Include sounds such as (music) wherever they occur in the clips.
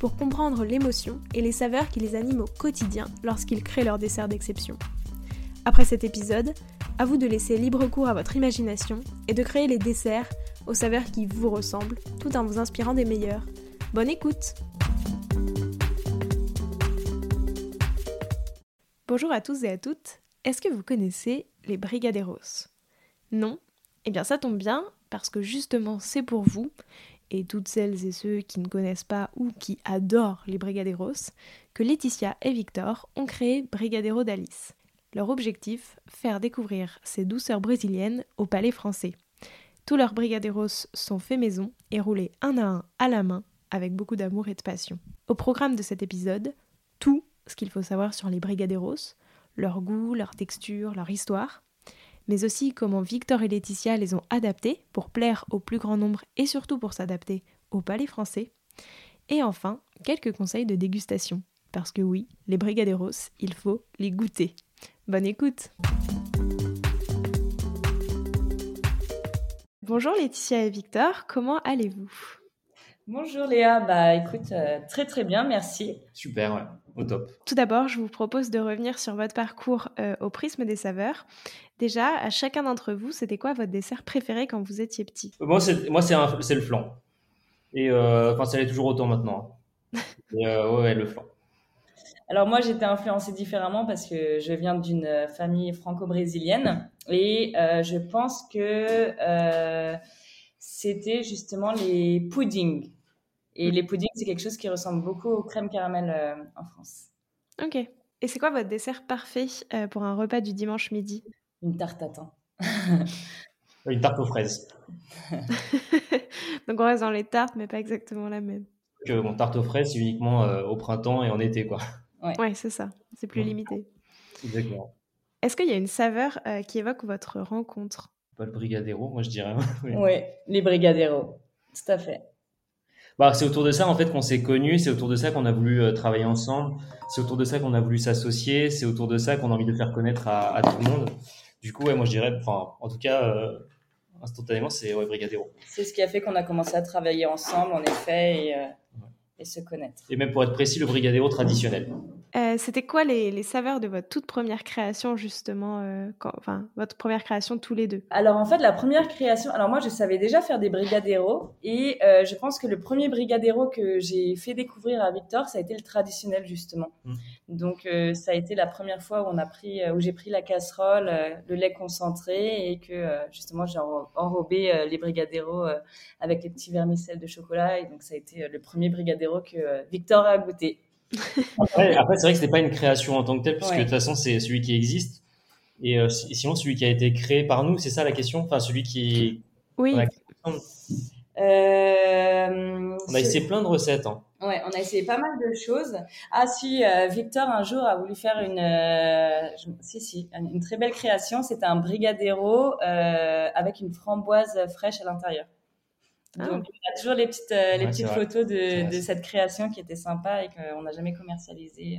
pour comprendre l'émotion et les saveurs qui les animent au quotidien lorsqu'ils créent leur dessert d'exception. Après cet épisode, à vous de laisser libre cours à votre imagination et de créer les desserts aux saveurs qui vous ressemblent tout en vous inspirant des meilleurs. Bonne écoute Bonjour à tous et à toutes. Est-ce que vous connaissez les brigadeiros? Non? Eh bien ça tombe bien parce que justement c'est pour vous et toutes celles et ceux qui ne connaissent pas ou qui adorent les brigadeiros que Laetitia et Victor ont créé Brigadero d'Alice. Leur objectif, faire découvrir ces douceurs brésiliennes au palais français. Tous leurs brigadeiros sont faits maison et roulés un à un à la main avec beaucoup d'amour et de passion. Au programme de cet épisode, tout ce qu'il faut savoir sur les brigadeiros, leur goût, leur texture, leur histoire, mais aussi comment Victor et Laetitia les ont adaptés pour plaire au plus grand nombre et surtout pour s'adapter au palais français. Et enfin, quelques conseils de dégustation. Parce que oui, les brigadeiros, il faut les goûter. Bonne écoute Bonjour Laetitia et Victor, comment allez-vous? Bonjour Léa, bah écoute, euh, très très bien, merci. Super, ouais, au top. Tout d'abord, je vous propose de revenir sur votre parcours euh, au prisme des saveurs. Déjà, à chacun d'entre vous, c'était quoi votre dessert préféré quand vous étiez petit? Moi, c'est, moi, c'est, le flan. Et euh, enfin, ça l'est toujours autant maintenant. (laughs) Et, ouais, le flan. Alors moi, j'étais influencée différemment parce que je viens d'une famille franco-brésilienne et je pense que c'était justement les puddings. Et les puddings, c'est quelque chose qui ressemble beaucoup aux crèmes caramel euh, en France. Ok. Et c'est quoi votre dessert parfait euh, pour un repas du dimanche midi? Une tarte tatin. (laughs) Une tarte aux fraises. (laughs) Donc on reste dans les tartes, mais pas exactement la même. Que mon tarte aux fraises, c'est uniquement euh, au printemps et en été, quoi. Ouais, c'est ça. C'est plus limité. Exactement. Est-ce qu'il y a une saveur qui évoque votre rencontre? Pas le brigadero, moi je dirais. (laughs) oui, les brigadeiros. Tout à fait. Bah, c'est autour de ça en fait qu'on s'est connus, c'est autour de ça qu'on a voulu euh, travailler ensemble, c'est autour de ça qu'on a voulu s'associer, c'est autour de ça qu'on a envie de faire connaître à, tout le monde. Du coup, ouais, moi je dirais, enfin, en tout cas, euh, instantanément, c'est ouais, Brigadero. C'est ce qui a fait qu'on a commencé à travailler ensemble, en effet, et, euh, et se connaître. Et même pour être précis, le Brigadero traditionnel. Euh, c'était quoi les, saveurs de votre toute première création, justement, euh, enfin, votre première création tous les deux? Alors, en fait, la première création, alors moi, je savais déjà faire des brigadeiros et euh, je pense que le premier brigadeiro que j'ai fait découvrir à Victor, ça a été le traditionnel, justement. Mmh. Donc, ça a été la première fois où, on a pris, où j'ai pris la casserole, le lait concentré et que, justement, j'ai enrobé les brigadeiros avec les petits vermicelles de chocolat. Et donc, ça a été le premier brigadeiro que Victor a goûté. Après, après c'est vrai que ce n'est pas une création en tant que telle, puisque de toute façon, c'est celui qui existe. Et euh, sinon, celui qui a été créé par nous, c'est ça la question? Enfin, celui qui. Oui. On a, euh, on a essayé plein de recettes. Hein. Ouais, on a essayé pas mal de choses. Ah si, euh, Victor un jour a voulu faire une, si si, une très belle création. C'était un brigadero avec une framboise fraîche à l'intérieur. Ah. Donc, il y a toujours les petites, euh, les petites photos de, de, cette création qui était sympa et qu'on n'a jamais commercialisée.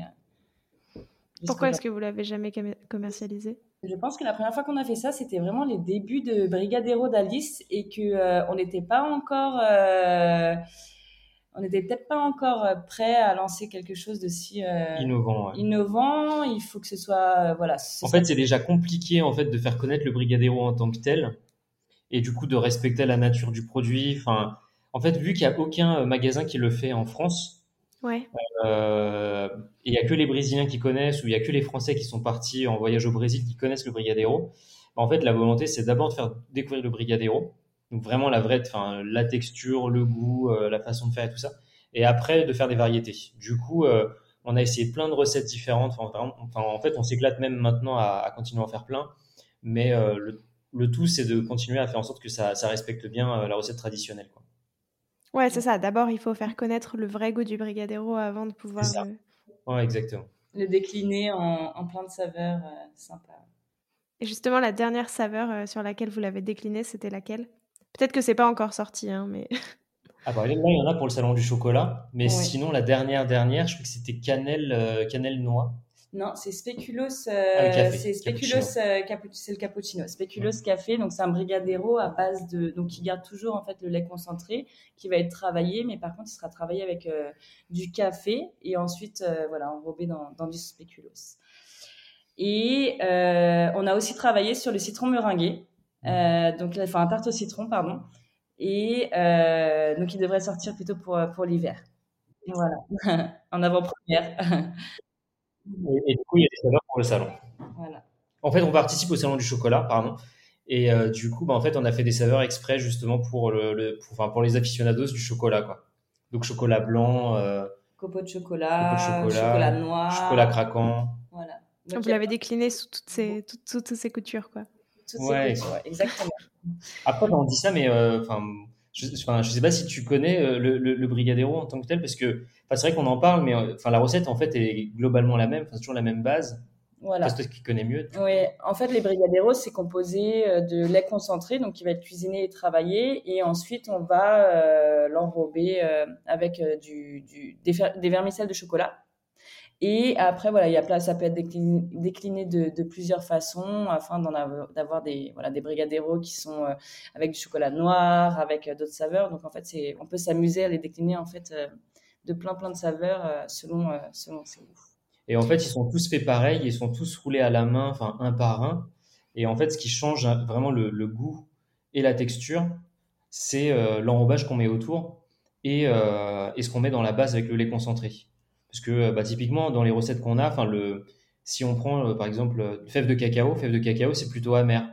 Euh, Pourquoi est-ce que vous l'avez jamais commercialisé Je pense que la première fois qu'on a fait ça, c'était vraiment les débuts de Brigadero d'Alice et qu'on euh, on n'était pas encore. on n'était peut-être pas encore prêt à lancer quelque chose de si innovant. Innovant, il faut que ce soit voilà. En fait, c'est déjà compliqué en fait de faire connaître le Brigadero en tant que tel et du coup de respecter la nature du produit. Enfin, en fait, vu qu'il n'y a aucun euh, magasin qui le fait en France, ouais. Euh, et il n'y a que les Brésiliens qui connaissent ou il n'y a que les Français qui sont partis en voyage au Brésil qui connaissent le Brigadeiro. En fait, la volonté, c'est d'abord de faire découvrir le Brigadeiro, donc vraiment la vraie, enfin la texture, le goût, euh, la façon de faire et tout ça, et après de faire des variétés. Du coup, on a essayé plein de recettes différentes. Enfin, en fait, on s'éclate même maintenant à, à, continuer à en faire plein, mais le le tout, c'est de continuer à faire en sorte que ça, respecte bien euh, la recette traditionnelle. Ouais, c'est ça. D'abord, il faut faire connaître le vrai goût du Brigadero avant de pouvoir. Ouais, exactement. Le décliner en, plein de saveurs euh, sympas. Et justement, la dernière saveur euh, sur laquelle vous l'avez déclinée, c'était laquelle? Peut-être que c'est pas encore sorti, hein, mais. Ah bah là, il y en a pour le salon du chocolat, mais sinon la dernière dernière, je crois que c'était cannelle euh, cannelle noix. Non, c'est Speculoos. Euh, ah, c'est Speculoos, euh, c'est le cappuccino. Speculoos café, donc c'est un brigadero à base de, donc qui garde toujours en fait le lait concentré, qui va être travaillé, mais par contre il sera travaillé avec euh, du café et ensuite voilà enrobé dans, dans du Speculoos. Et on a aussi travaillé sur le citron meringué, donc enfin un tarte au citron pardon, et donc il devrait sortir plutôt pour pour l'hiver. Voilà, (laughs) en avant-première. (laughs) Et, du coup, il y a des saveurs pour le salon. Voilà. En fait, on participe au salon du chocolat, pardon. Et euh, du coup, bah, en fait, on a fait des saveurs exprès justement pour, le, pour, enfin, pour les aficionados du chocolat. Quoi. Donc, chocolat blanc. Euh, copeaux de chocolat, chocolat, noir. Chocolat craquant. Voilà. Donc, vous l'avez décliné sous toutes ces, toutes, toutes ces coutures. Quoi. Toutes ouais. ces coutures, exactement. (laughs) Après, on dit ça, mais euh, enfin je ne sais pas si tu connais euh, le, le, Brigadero en tant que tel, parce que c'est vrai qu'on en parle, mais euh, enfin, la recette en fait est globalement la même, c'est toujours la même base. Voilà. C'est toi qui connais mieux. Oui, en fait, les brigadeiros, c'est composé euh, de lait concentré, donc qui va être cuisiné et travaillé, et ensuite on va l'enrober avec du, du, des, des vermicelles de chocolat et après, voilà, il y a, ça peut être décliné, de, plusieurs façons afin d'avoir des, voilà, des brigadeiros qui sont euh, avec du chocolat noir, avec euh, d'autres saveurs. Donc, en fait, on peut s'amuser à les décliner en fait, euh, de plein, plein de saveurs selon, selon ses goûts. Et en fait, ils sont tous faits pareil, ils sont tous roulés à la main, enfin, un par un. Et en fait, ce qui change hein, vraiment le, le goût et la texture, c'est l'enrobage qu'on met autour et, et ce qu'on met dans la base avec le lait concentré. Parce que euh, bah, typiquement, dans les recettes qu'on a, enfin, le, si on prend euh, par exemple euh, fève de cacao, fève de cacao, c'est plutôt amer.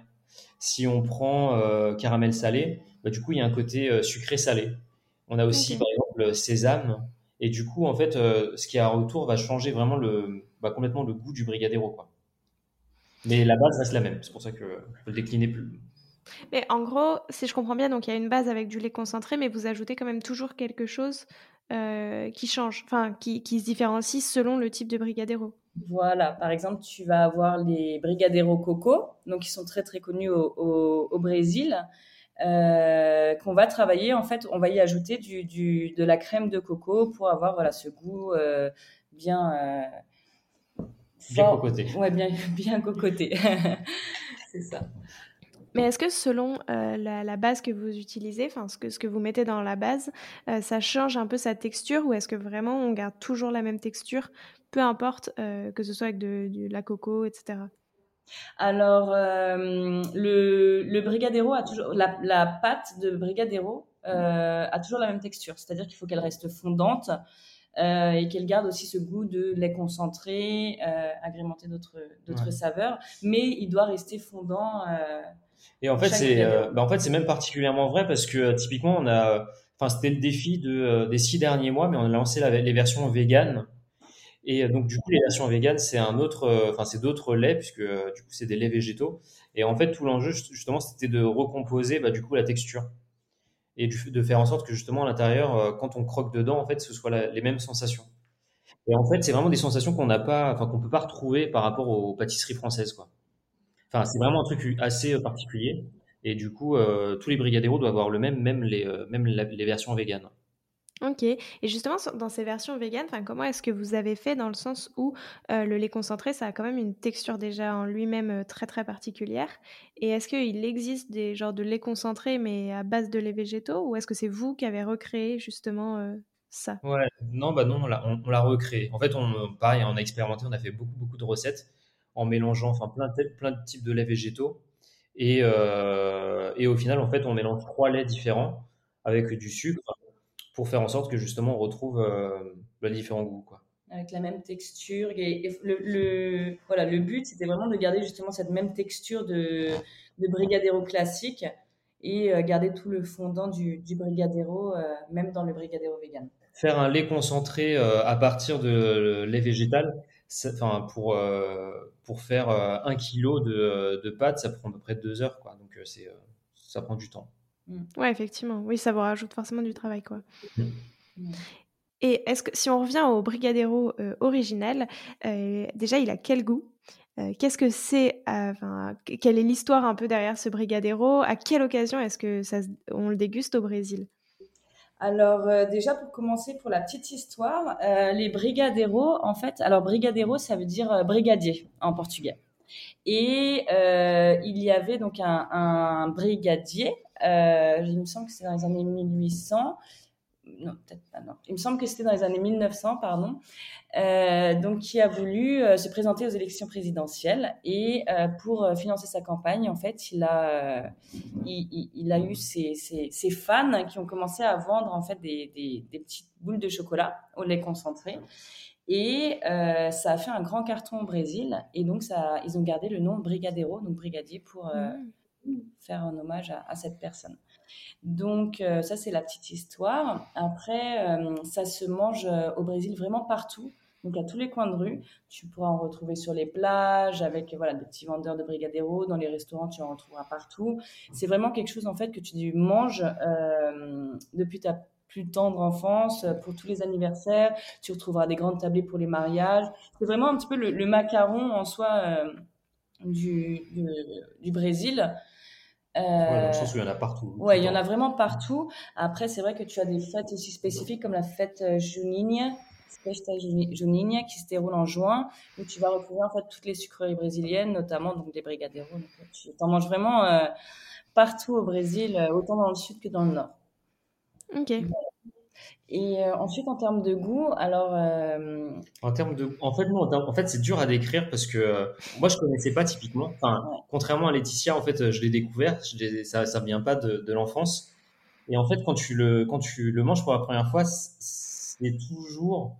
Si on prend caramel salé, bah, du coup, il y a un côté sucré-salé. On a aussi, par exemple, sésame. Et du coup, en fait, ce qui a autour va changer vraiment le, bah, complètement le goût du brigadero. Quoi. Mais la base reste la même. C'est pour ça que je peux le décliner plus. Mais en gros, si je comprends bien, donc il y a une base avec du lait concentré, mais vous ajoutez quand même toujours quelque chose euh, qui change, enfin qui, qui, se différencie selon le type de brigadero. Voilà, par exemple, tu vas avoir les brigadeiros coco, donc qui sont très très connus au, au, Brésil, euh, qu'on va travailler. En fait, on va y ajouter du, du, de la crème de coco pour avoir voilà ce goût euh, bien bien cocoté. Ouais, bien (laughs) bien cocoté. (laughs) C'est ça. Mais est-ce que selon euh, la, base que vous utilisez, enfin ce que, ce que vous mettez dans la base, euh, ça change un peu sa texture ou est-ce que vraiment on garde toujours la même texture, peu importe euh, que ce soit avec de, la coco, etc. Alors, le, le, brigadero a toujours la, la pâte de brigadero a toujours la même texture, c'est-à-dire qu'il faut qu'elle reste fondante. et qu'elle garde aussi ce goût de lait concentré, agrémenté d'autres saveurs, mais il doit rester fondant et en fait, c'est euh, bah, en fait c'est même particulièrement vrai parce que euh, typiquement on a, enfin c'était le défi de euh, des six derniers mois, mais on a lancé les versions véganes. Et donc du coup les versions véganes c'est un autre, enfin c'est d'autres laits puisque du coup c'est des laits végétaux. Et en fait tout l'enjeu justement c'était de recomposer bah, du coup la texture et de faire en sorte que justement à l'intérieur quand on croque dedans en fait ce soit les mêmes sensations. Et en fait c'est vraiment des sensations qu'on n'a pas, enfin qu'on peut pas retrouver par rapport aux pâtisseries françaises quoi. Enfin, c'est vraiment un truc assez euh, particulier. Et du coup, euh, tous les brigadeiros doivent avoir le même, même les, euh, même les versions véganes. Ok. Et justement, dans ces versions véganes, comment est-ce que vous avez fait dans le sens où le lait concentré, ça a quand même une texture déjà en lui-même très très particulière? Et est-ce qu'il existe des genres de lait concentré mais à base de lait végétaux? Ou est-ce que c'est vous qui avez recréé justement ça? Ouais, non, bah non, on l'a recréé. En fait, on, pareil, on a expérimenté, on a fait beaucoup beaucoup de recettes en mélangeant enfin, plein, de, plein de types de laits végétaux. Et, euh, et, au final, en fait, on mélange trois laits différents avec du sucre pour faire en sorte que justement on retrouve euh, le différent goût. Quoi. Avec la même texture. Et, le, voilà, le but, c'était vraiment de garder justement cette même texture de, de brigadero classique et euh, garder tout le fondant du, du brigadero, même dans le brigadero vegan. Faire un lait concentré à partir de lait végétal, enfin pour euh, pour faire euh, un kilo de, de pâtes, ça prend à peu près deux heures, quoi. Donc euh, c'est ça prend du temps. Mm. Ouais, effectivement. Oui, ça vous rajoute forcément du travail, quoi. Mm. Et est-ce que si on revient au Brigadero euh, originel, euh, déjà il a quel goût? Euh, Qu'est-ce que c'est enfin, Quelle est l'histoire un peu derrière ce Brigadero? À quelle occasion est-ce que ça on le déguste au Brésil? Alors déjà pour commencer pour la petite histoire, les brigadeiros en fait, alors brigadeiro ça veut dire brigadier en portugais. Et il y avait donc un, un brigadier, il me semble que c'est dans les années 1800, non, peut-être pas, non. Il me semble que c'était dans les années 1900, pardon. Euh, donc, qui a voulu euh, se présenter aux élections présidentielles et euh, pour financer sa campagne, en fait, il a, il, il, a eu ses, ses, ses, fans qui ont commencé à vendre en fait des, des, des petites boules de chocolat au lait concentré. Et ça a fait un grand carton au Brésil. Et donc, ça, ils ont gardé le nom Brigadeiro, donc brigadier, pour mmh. faire un hommage à, à cette personne. Donc euh, ça c'est la petite histoire. Après euh, ça se mange euh, au Brésil vraiment partout. Donc à tous les coins de rue, tu pourras en retrouver sur les plages avec voilà des petits vendeurs de brigadeiro, dans les restaurants tu en retrouveras partout. C'est vraiment quelque chose en fait que tu manges depuis ta plus tendre enfance, pour tous les anniversaires. Tu retrouveras des grandes tablées pour les mariages. C'est vraiment un petit peu le, macaron en soi du, du, Brésil. Euh, je pense qu'il y en a partout. Ouais, il y en a vraiment partout. Après, c'est vrai que tu as des fêtes aussi spécifiques comme la fête euh, Juninha, Juninha, qui se déroule en juin, où tu vas retrouver en fait toutes les sucreries brésiliennes, notamment donc des brigadeiros. tu en manges vraiment euh, partout au Brésil, autant dans le sud que dans le nord. Ok. Et euh, ensuite, en termes de goût, alors. Euh, en termes de. En fait, non, en fait, c'est dur à décrire parce que euh, moi, je connaissais pas typiquement. Enfin, contrairement à Laetitia, en fait, je l'ai découvert. Je ça, ça vient pas de, de l'enfance. Et en fait, quand tu le, quand tu le manges pour la première fois, c'est toujours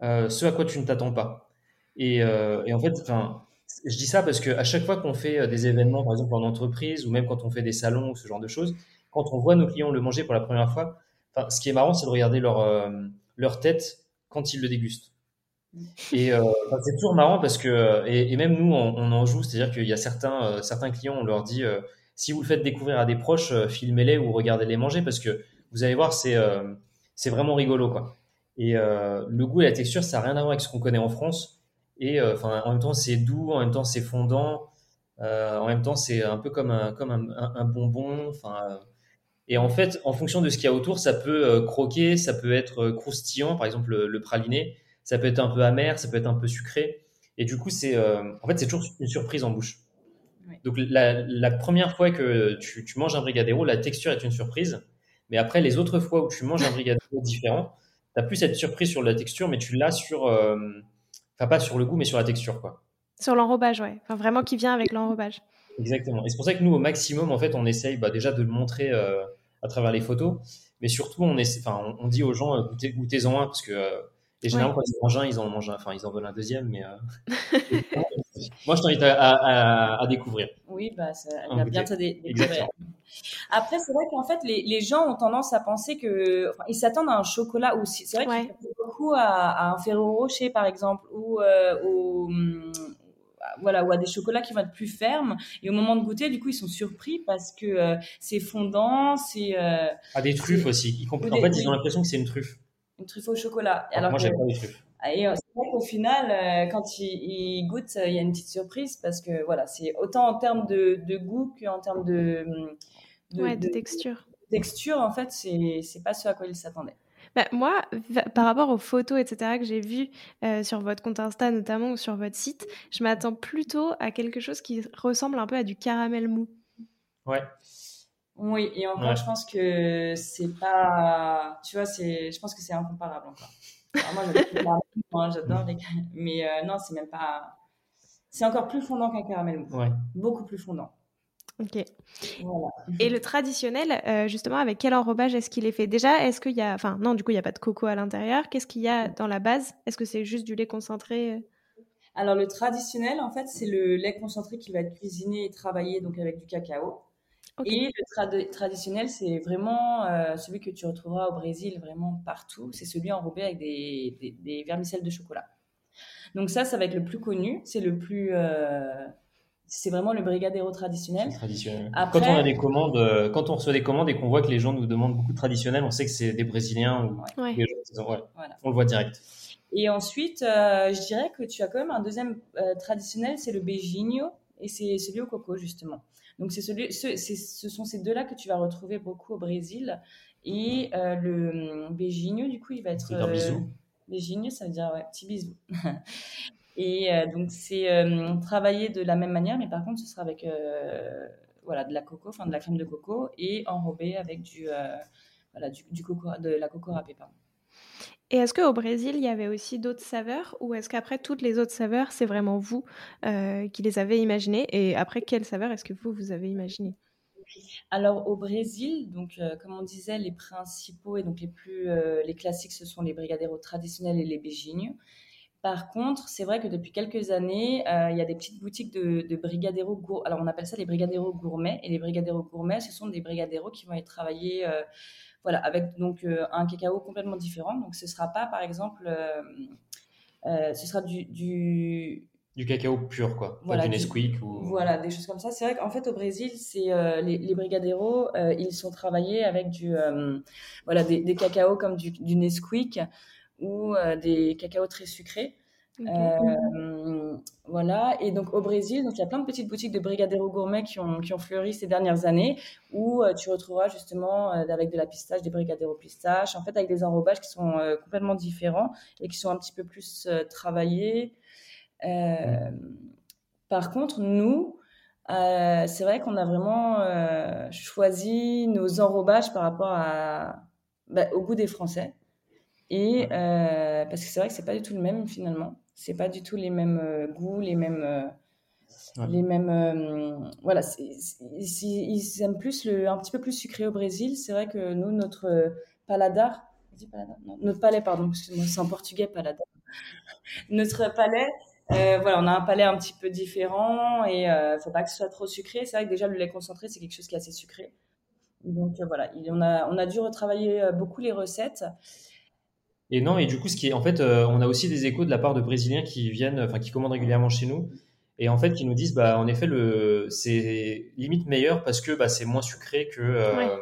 ce à quoi tu ne t'attends pas. Et, et, en fait, enfin, je dis ça parce que à chaque fois qu'on fait des événements, par exemple en entreprise, ou même quand on fait des salons ou ce genre de choses, quand on voit nos clients le manger pour la première fois, ce qui est marrant, c'est de regarder leur, euh, leur tête quand ils le dégustent. Et euh, c'est toujours marrant parce que, et, même nous, on, en joue, c'est-à-dire qu'il y a certains, euh, certains clients, on leur dit, si vous le faites découvrir à des proches, filmez-les ou regardez-les manger parce que vous allez voir, c'est c'est vraiment rigolo. Quoi. Et le goût et la texture, ça n'a rien à voir avec ce qu'on connaît en France. Et enfin, en même temps, c'est doux, en même temps, c'est fondant. en même temps, c'est un peu comme un, comme un, un bonbon. Enfin, et en fait, en fonction de ce qu'il y a autour, ça peut euh, croquer, ça peut être euh, croustillant, par exemple le, praliné, ça peut être un peu amer, ça peut être un peu sucré. Et du coup, c'est euh, en fait c'est toujours une surprise en bouche. Donc la, première fois que tu, manges un brigadeiro, la texture est une surprise. Mais après, les autres fois où tu manges un brigadeiro différent, tu n'as plus cette surprise sur la texture, mais tu l'as sur, enfin pas sur le goût, mais sur la texture, quoi. Sur l'enrobage, ouais. Enfin, vraiment qui vient avec l'enrobage. Exactement. Et c'est pour ça que nous, au maximum, en fait, on essaye bah, déjà de le montrer euh, à travers les photos, mais surtout, on, dit aux gens, euh, goûtez, goûtez-en un, parce que euh, généralement, quand ils mangent un, ils en mangent un, enfin, ils en veulent un deuxième, mais (laughs) moi, je t'invite à, à, découvrir. Oui, bah, ça va bientôt découvrir. Après, c'est vrai qu'en fait, les, les, gens ont tendance à penser que, enfin, ils s'attendent à un chocolat aussi. C'est vrai qu'ils s'attendent beaucoup à, à, un Ferrero Rocher, par exemple, ou au, hum, voilà, ou à des chocolats qui vont être plus fermes. Et au moment de goûter, du coup, ils sont surpris parce que euh, c'est fondant, c'est. Euh, ah, des truffes aussi. en fait, ils ont l'impression que c'est une truffe. Une truffe au chocolat. Alors, moi, j'aime pas les truffes. Et euh, c'est vrai qu'au final, quand ils, goûtent, il y a une petite surprise parce que voilà, c'est autant en termes de, de goût qu'en termes de, de, de, texture. Texture, en fait, c'est pas ce à quoi ils s'attendaient. Bah, moi, par rapport aux photos, etc., que j'ai vues euh, sur votre compte Insta notamment ou sur votre site, je m'attends plutôt à quelque chose qui ressemble un peu à du caramel mou. Ouais. Oui, et encore, je pense que c'est pas. Tu vois, c'est... je pense que c'est incomparable encore. moi, j'adore les Mais euh, non, c'est même pas. C'est encore plus fondant qu'un caramel mou. Ouais. Beaucoup plus fondant. Ok. Et le traditionnel, euh, justement, avec quel enrobage est-ce qu'il est fait? Déjà, est-ce qu'il y a. Enfin, non, du coup, il n'y a pas de coco à l'intérieur. Qu'est-ce qu'il y a dans la base? Est-ce que c'est juste du lait concentré euh? Alors, le traditionnel, en fait, c'est le lait concentré qui va être cuisiné et travaillé donc avec du cacao. Et le traditionnel, c'est vraiment euh, celui que tu retrouveras au Brésil vraiment partout. C'est celui enrobé avec des, des, vermicelles de chocolat. Donc ça, ça va être le plus connu. C'est le plus c'est vraiment le brigadeiro traditionnel. traditionnel. quand on a des commandes, euh, quand on reçoit des commandes et qu'on voit que les gens nous demandent beaucoup de traditionnel, on sait que c'est des Brésiliens ou on le voit direct. Et ensuite, euh, je dirais que tu as quand même un deuxième euh, traditionnel, c'est le beijinho et c'est celui au coco justement. Donc c'est celui, ce, ce, sont ces deux-là que tu vas retrouver beaucoup au Brésil. Et le hum, beijinho, du coup, il va être. un bisou. Beijinho, ça veut dire ouais, petit bisou. (laughs) Et euh, donc, c'est euh, travaillé de la même manière, mais par contre, ce sera avec euh, voilà, de la coco, enfin de la crème de coco, et enrobé avec du, voilà, du, coco, de la coco râpée. Pardon. Et est-ce qu'au Brésil, il y avait aussi d'autres saveurs ou est-ce qu'après toutes les autres saveurs, c'est vraiment vous qui les avez imaginées Et après, quelles saveurs est-ce que vous, vous avez imaginées? Alors au Brésil, donc comme on disait, les principaux et donc les plus les classiques, ce sont les brigadeiros traditionnels et les beijinhos. Par contre, c'est vrai que depuis quelques années, euh, il y a des petites boutiques de, de brigadeiros gourmets. Alors, on appelle ça les brigadeiros gourmets. Et les brigadeiros gourmets, ce sont des brigadeiros qui vont être travaillés euh, voilà, avec donc, euh, un cacao complètement différent. Donc, ce ne sera pas, par exemple, ce sera du, du, du... cacao pur, quoi. Voilà, du Nesquik ou... Voilà, des choses comme ça. C'est vrai qu'en fait, au Brésil, c'est les, les, brigadeiros, ils sont travaillés avec du, voilà, des, des cacaos comme du, du Nesquik ou euh, des cacao très sucrés. Euh, voilà. Et donc au Brésil, donc il y a plein de petites boutiques de brigadeiro gourmet qui ont, qui ont fleuri ces dernières années, où euh, tu retrouveras justement avec de la pistache, des brigadeiros pistache, en fait avec des enrobages qui sont complètement différents et qui sont un petit peu plus travaillés. Par contre, nous, c'est vrai qu'on a vraiment choisi nos enrobages par rapport à, bah, au goût des Français. Et euh, parce que c'est vrai que c'est pas du tout le même finalement. C'est pas du tout les mêmes euh, goûts, les mêmes. Euh, les mêmes voilà ils, aiment plus le un petit peu plus sucré au Brésil c'est vrai que nous notre paladar, notre palais pardon c'est en portugais paladar (laughs) notre palais voilà, on a un palais un petit peu différent et ne faut pas que ce soit trop sucré. C'est vrai que déjà le lait concentré, c'est quelque chose qui est assez sucré. Donc voilà, on, a, on a dû retravailler beaucoup les recettes. Et non, et du coup, ce qui est, en fait, euh, on a aussi des échos de la part de Brésiliens qui viennent, enfin, qui commandent régulièrement chez nous, et en fait, qui nous disent, bah, en effet, le, c'est limite meilleur parce que bah, c'est moins sucré que euh,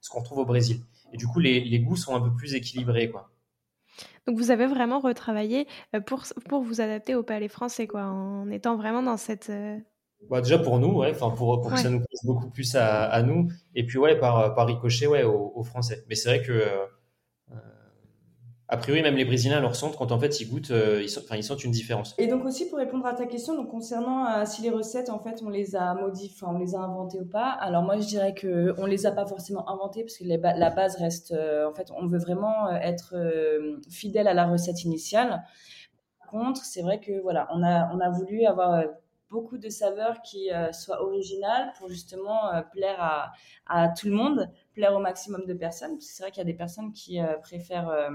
ce qu'on trouve au Brésil. Et du coup, les, les, goûts sont un peu plus équilibrés, quoi. Donc, vous avez vraiment retravaillé euh, pour, pour vous adapter au palais français, quoi, en étant vraiment dans cette. Bah, déjà pour nous, ouais, enfin pour, pour que ça nous plaise beaucoup plus à, à, nous, et puis ouais, par, par ricochet, ouais, aux, Français. Mais c'est vrai que a priori, même les Brésiliens le ressentent quand en fait ils goûtent, euh, ils, sentent une différence. Et donc aussi pour répondre à ta question, donc concernant euh, si les recettes en fait on les a modifiées, on les a inventées ou pas. Alors moi je dirais que on les a pas forcément inventées parce que la base reste, euh, en fait on veut vraiment être fidèle à la recette initiale. Par contre, c'est vrai que voilà, on a on a voulu avoir beaucoup de saveurs qui soient originales pour justement plaire à, tout le monde, plaire au maximum de personnes. C'est vrai qu'il y a des personnes qui préfèrent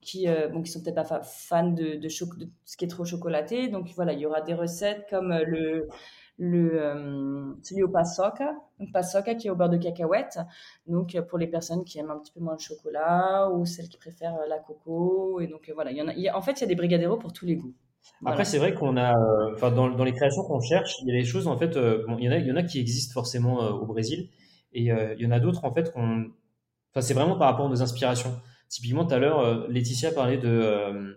qui euh, bon, sont peut-être pas fans de, de, ce qui est trop chocolaté. Donc voilà, il y aura des recettes comme euh, le le euh, celui au paçoca, donc qui est au beurre de cacahuète. Donc pour les personnes qui aiment un petit peu moins le chocolat ou celles qui préfèrent la coco et donc voilà, il y en a, en fait, il y a des brigadeiros pour tous les goûts. Après, c'est vrai qu'on a, enfin, dans, dans, les créations qu'on cherche, il y a des choses, en fait, il y en a, il y en a qui existent forcément au Brésil, et il y en a d'autres, en fait, enfin, c'est vraiment par rapport à nos inspirations. Typiquement, tout à l'heure, euh, Laetitia parlait de euh,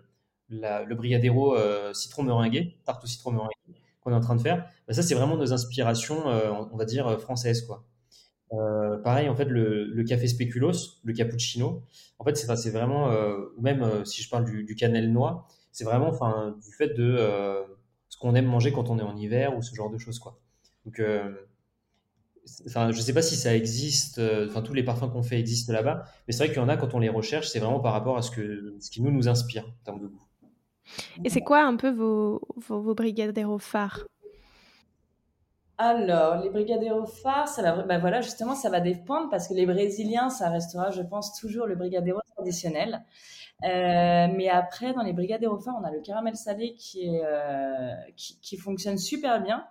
le brigadero euh, citron meringué, tarte au citron meringué qu'on est en train de faire. Bah, ça, c'est vraiment nos inspirations, on va dire, françaises. Quoi. pareil, en fait, le, café spéculoos, le cappuccino, en fait, c'est vraiment, ou même si je parle du, du cannelle noix, c'est vraiment enfin, du fait de ce qu'on aime manger quand on est en hiver ou ce genre de choses. Quoi. Donc, Enfin, je sais pas si ça existe, euh, enfin tous les parfums qu'on fait existent là-bas, mais c'est vrai qu'il y en a quand on les recherche, c'est vraiment par rapport à ce, que, ce qui nous nous inspire en termes de goût. Et c'est quoi un peu vos, vos, vos brigadeiros phares? Alors, les brigadeiros phares, ça va, bah voilà, justement, ça va dépendre parce que les Brésiliens, ça restera, je pense, toujours le brigadeiro traditionnel. Euh, mais après, dans les brigadeiros phares, on a le caramel salé qui, est, euh, qui, qui, fonctionne super bien.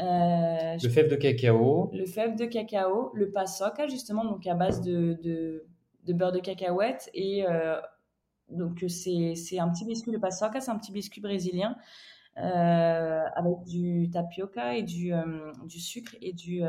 Euh, le fève de cacao. Le fève de cacao, le paçoca justement, donc à base de, de, beurre de cacahuète et euh, donc c'est un petit biscuit, le paçoca, c'est un petit biscuit brésilien avec du tapioca et du, du sucre et du